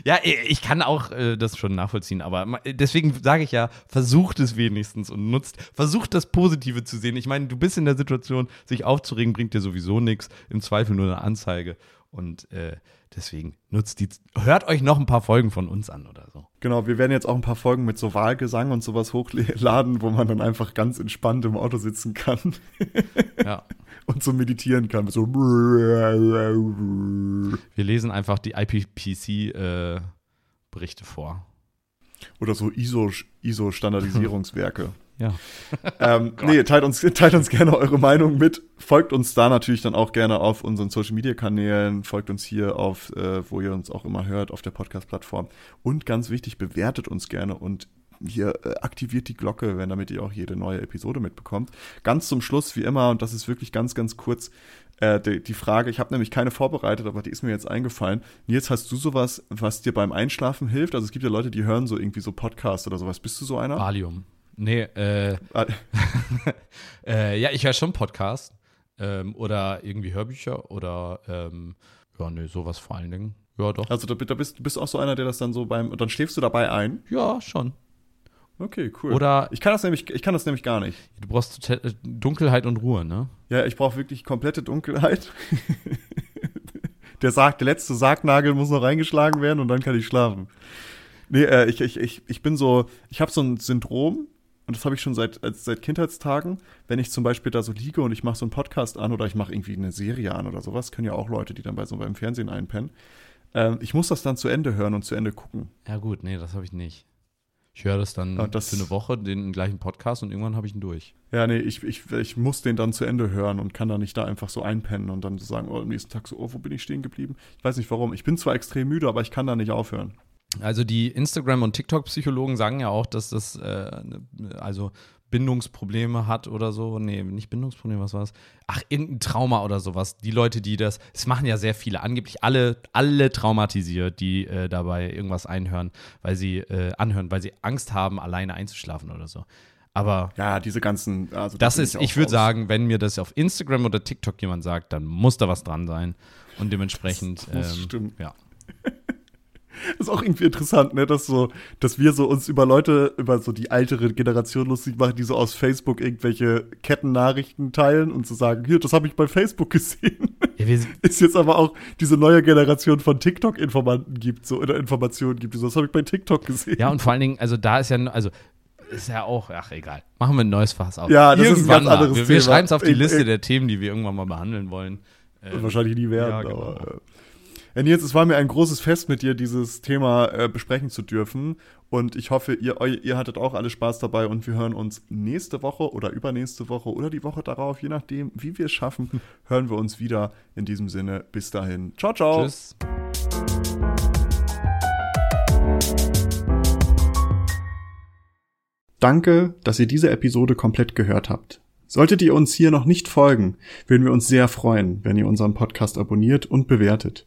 S2: ja, ich kann auch äh, das schon nachvollziehen, aber deswegen sage ich ja, versucht es wenigstens und nutzt, versucht das Positive zu sehen. Ich meine, du bist in der Situation, sich aufzuregen bringt dir sowieso nichts, im Zweifel nur eine Anzeige. Und äh, deswegen nutzt die, hört euch noch ein paar Folgen von uns an oder so.
S1: Genau, wir werden jetzt auch ein paar Folgen mit so Wahlgesang und sowas hochladen, wo man dann einfach ganz entspannt im Auto sitzen kann. ja. Und so meditieren kann. So.
S2: Wir lesen einfach die IPPC-Berichte äh, vor.
S1: Oder so ISO-Standardisierungswerke. ISO
S2: Ja.
S1: ähm, nee, teilt uns, teilt uns gerne eure Meinung mit. Folgt uns da natürlich dann auch gerne auf unseren Social Media Kanälen. Folgt uns hier auf, äh, wo ihr uns auch immer hört, auf der Podcast-Plattform. Und ganz wichtig, bewertet uns gerne und hier äh, aktiviert die Glocke, wenn damit ihr auch jede neue Episode mitbekommt. Ganz zum Schluss, wie immer, und das ist wirklich ganz, ganz kurz, äh, die, die Frage, ich habe nämlich keine vorbereitet, aber die ist mir jetzt eingefallen. Nils, hast du sowas, was dir beim Einschlafen hilft? Also es gibt ja Leute, die hören so irgendwie so Podcasts oder sowas. Bist du so einer?
S2: Valium. Nee, äh, ah. äh, ja, ich höre schon Podcasts ähm, oder irgendwie Hörbücher oder ähm, ja, nee, sowas vor allen Dingen. Ja, doch.
S1: Also da, da bist du bist auch so einer, der das dann so beim, dann schläfst du dabei ein?
S2: Ja, schon.
S1: Okay, cool.
S2: Oder
S1: ich kann das nämlich, ich kann das nämlich gar nicht.
S2: Du brauchst Dunkelheit und Ruhe, ne?
S1: Ja, ich brauche wirklich komplette Dunkelheit. der Sarg, der letzte Sargnagel muss noch reingeschlagen werden und dann kann ich schlafen. Nee, äh, ich, ich, ich, ich bin so, ich habe so ein Syndrom, und das habe ich schon seit, seit Kindheitstagen, wenn ich zum Beispiel da so liege und ich mache so einen Podcast an oder ich mache irgendwie eine Serie an oder sowas, können ja auch Leute, die dann bei so beim Fernsehen einpennen. Ähm, ich muss das dann zu Ende hören und zu Ende gucken.
S2: Ja, gut, nee, das habe ich nicht. Ich höre das dann
S1: Ja, das-
S2: für eine Woche, den gleichen Podcast und irgendwann habe ich ihn durch.
S1: Ja, nee, ich, ich, ich muss den dann zu Ende hören und kann da nicht da einfach so einpennen und dann so sagen, oh, am nächsten Tag so, oh, wo bin ich stehen geblieben? Ich weiß nicht warum. Ich bin zwar extrem müde, aber ich kann da nicht aufhören.
S2: Also die Instagram- und TikTok-Psychologen sagen ja auch, dass das äh, also Bindungsprobleme hat oder so. Nee, nicht Bindungsprobleme, was war das? Ach, irgendein Trauma oder sowas. Die Leute, die das, es machen ja sehr viele, angeblich alle, alle traumatisiert, die äh, dabei irgendwas einhören, weil sie äh, anhören, weil sie Angst haben, alleine einzuschlafen oder so. Aber
S1: Ja, diese ganzen, also da
S2: das ist,
S1: auch
S2: ich würde sagen, wenn mir das auf Instagram oder TikTok jemand sagt, dann muss da was dran sein. Und dementsprechend,
S1: Das muss
S2: ähm,
S1: stimmen.
S2: ja.
S1: Das ist auch irgendwie interessant, ne, dass so, dass wir so uns über Leute, über so die ältere Generation lustig machen, die so aus Facebook irgendwelche Kettennachrichten teilen und so sagen, hier, das habe ich bei Facebook gesehen.
S2: ja wir,
S1: Ist jetzt aber auch diese neue Generation von TikTok-Informanten gibt, so, oder Informationen gibt, die so, das habe ich bei TikTok gesehen.
S2: Ja, und vor allen Dingen, also da ist ja, also ist ja auch, ach egal, machen wir ein neues Fass auf.
S1: Ja, das ist ein
S2: Irgendwann
S1: ganz
S2: mal.
S1: anderes
S2: Wir, wir
S1: Thema.
S2: schreiben es auf die
S1: Ich-
S2: Liste
S1: ich-
S2: der Themen, die wir irgendwann mal behandeln wollen. Ähm,
S1: wahrscheinlich nie werden,
S2: ja, genau.
S1: aber. Ja, Nils, es war mir ein großes Fest mit dir, dieses Thema äh, besprechen zu dürfen. Und ich hoffe, ihr, ihr hattet auch alle Spaß dabei und wir hören uns nächste Woche oder übernächste Woche oder die Woche darauf, je nachdem, wie wir es schaffen, hören wir uns wieder. In diesem Sinne, bis dahin. Ciao, ciao.
S2: Tschüss.
S1: Danke, dass ihr diese Episode komplett gehört habt. Solltet ihr uns hier noch nicht folgen, würden wir uns sehr freuen, wenn ihr unseren Podcast abonniert und bewertet.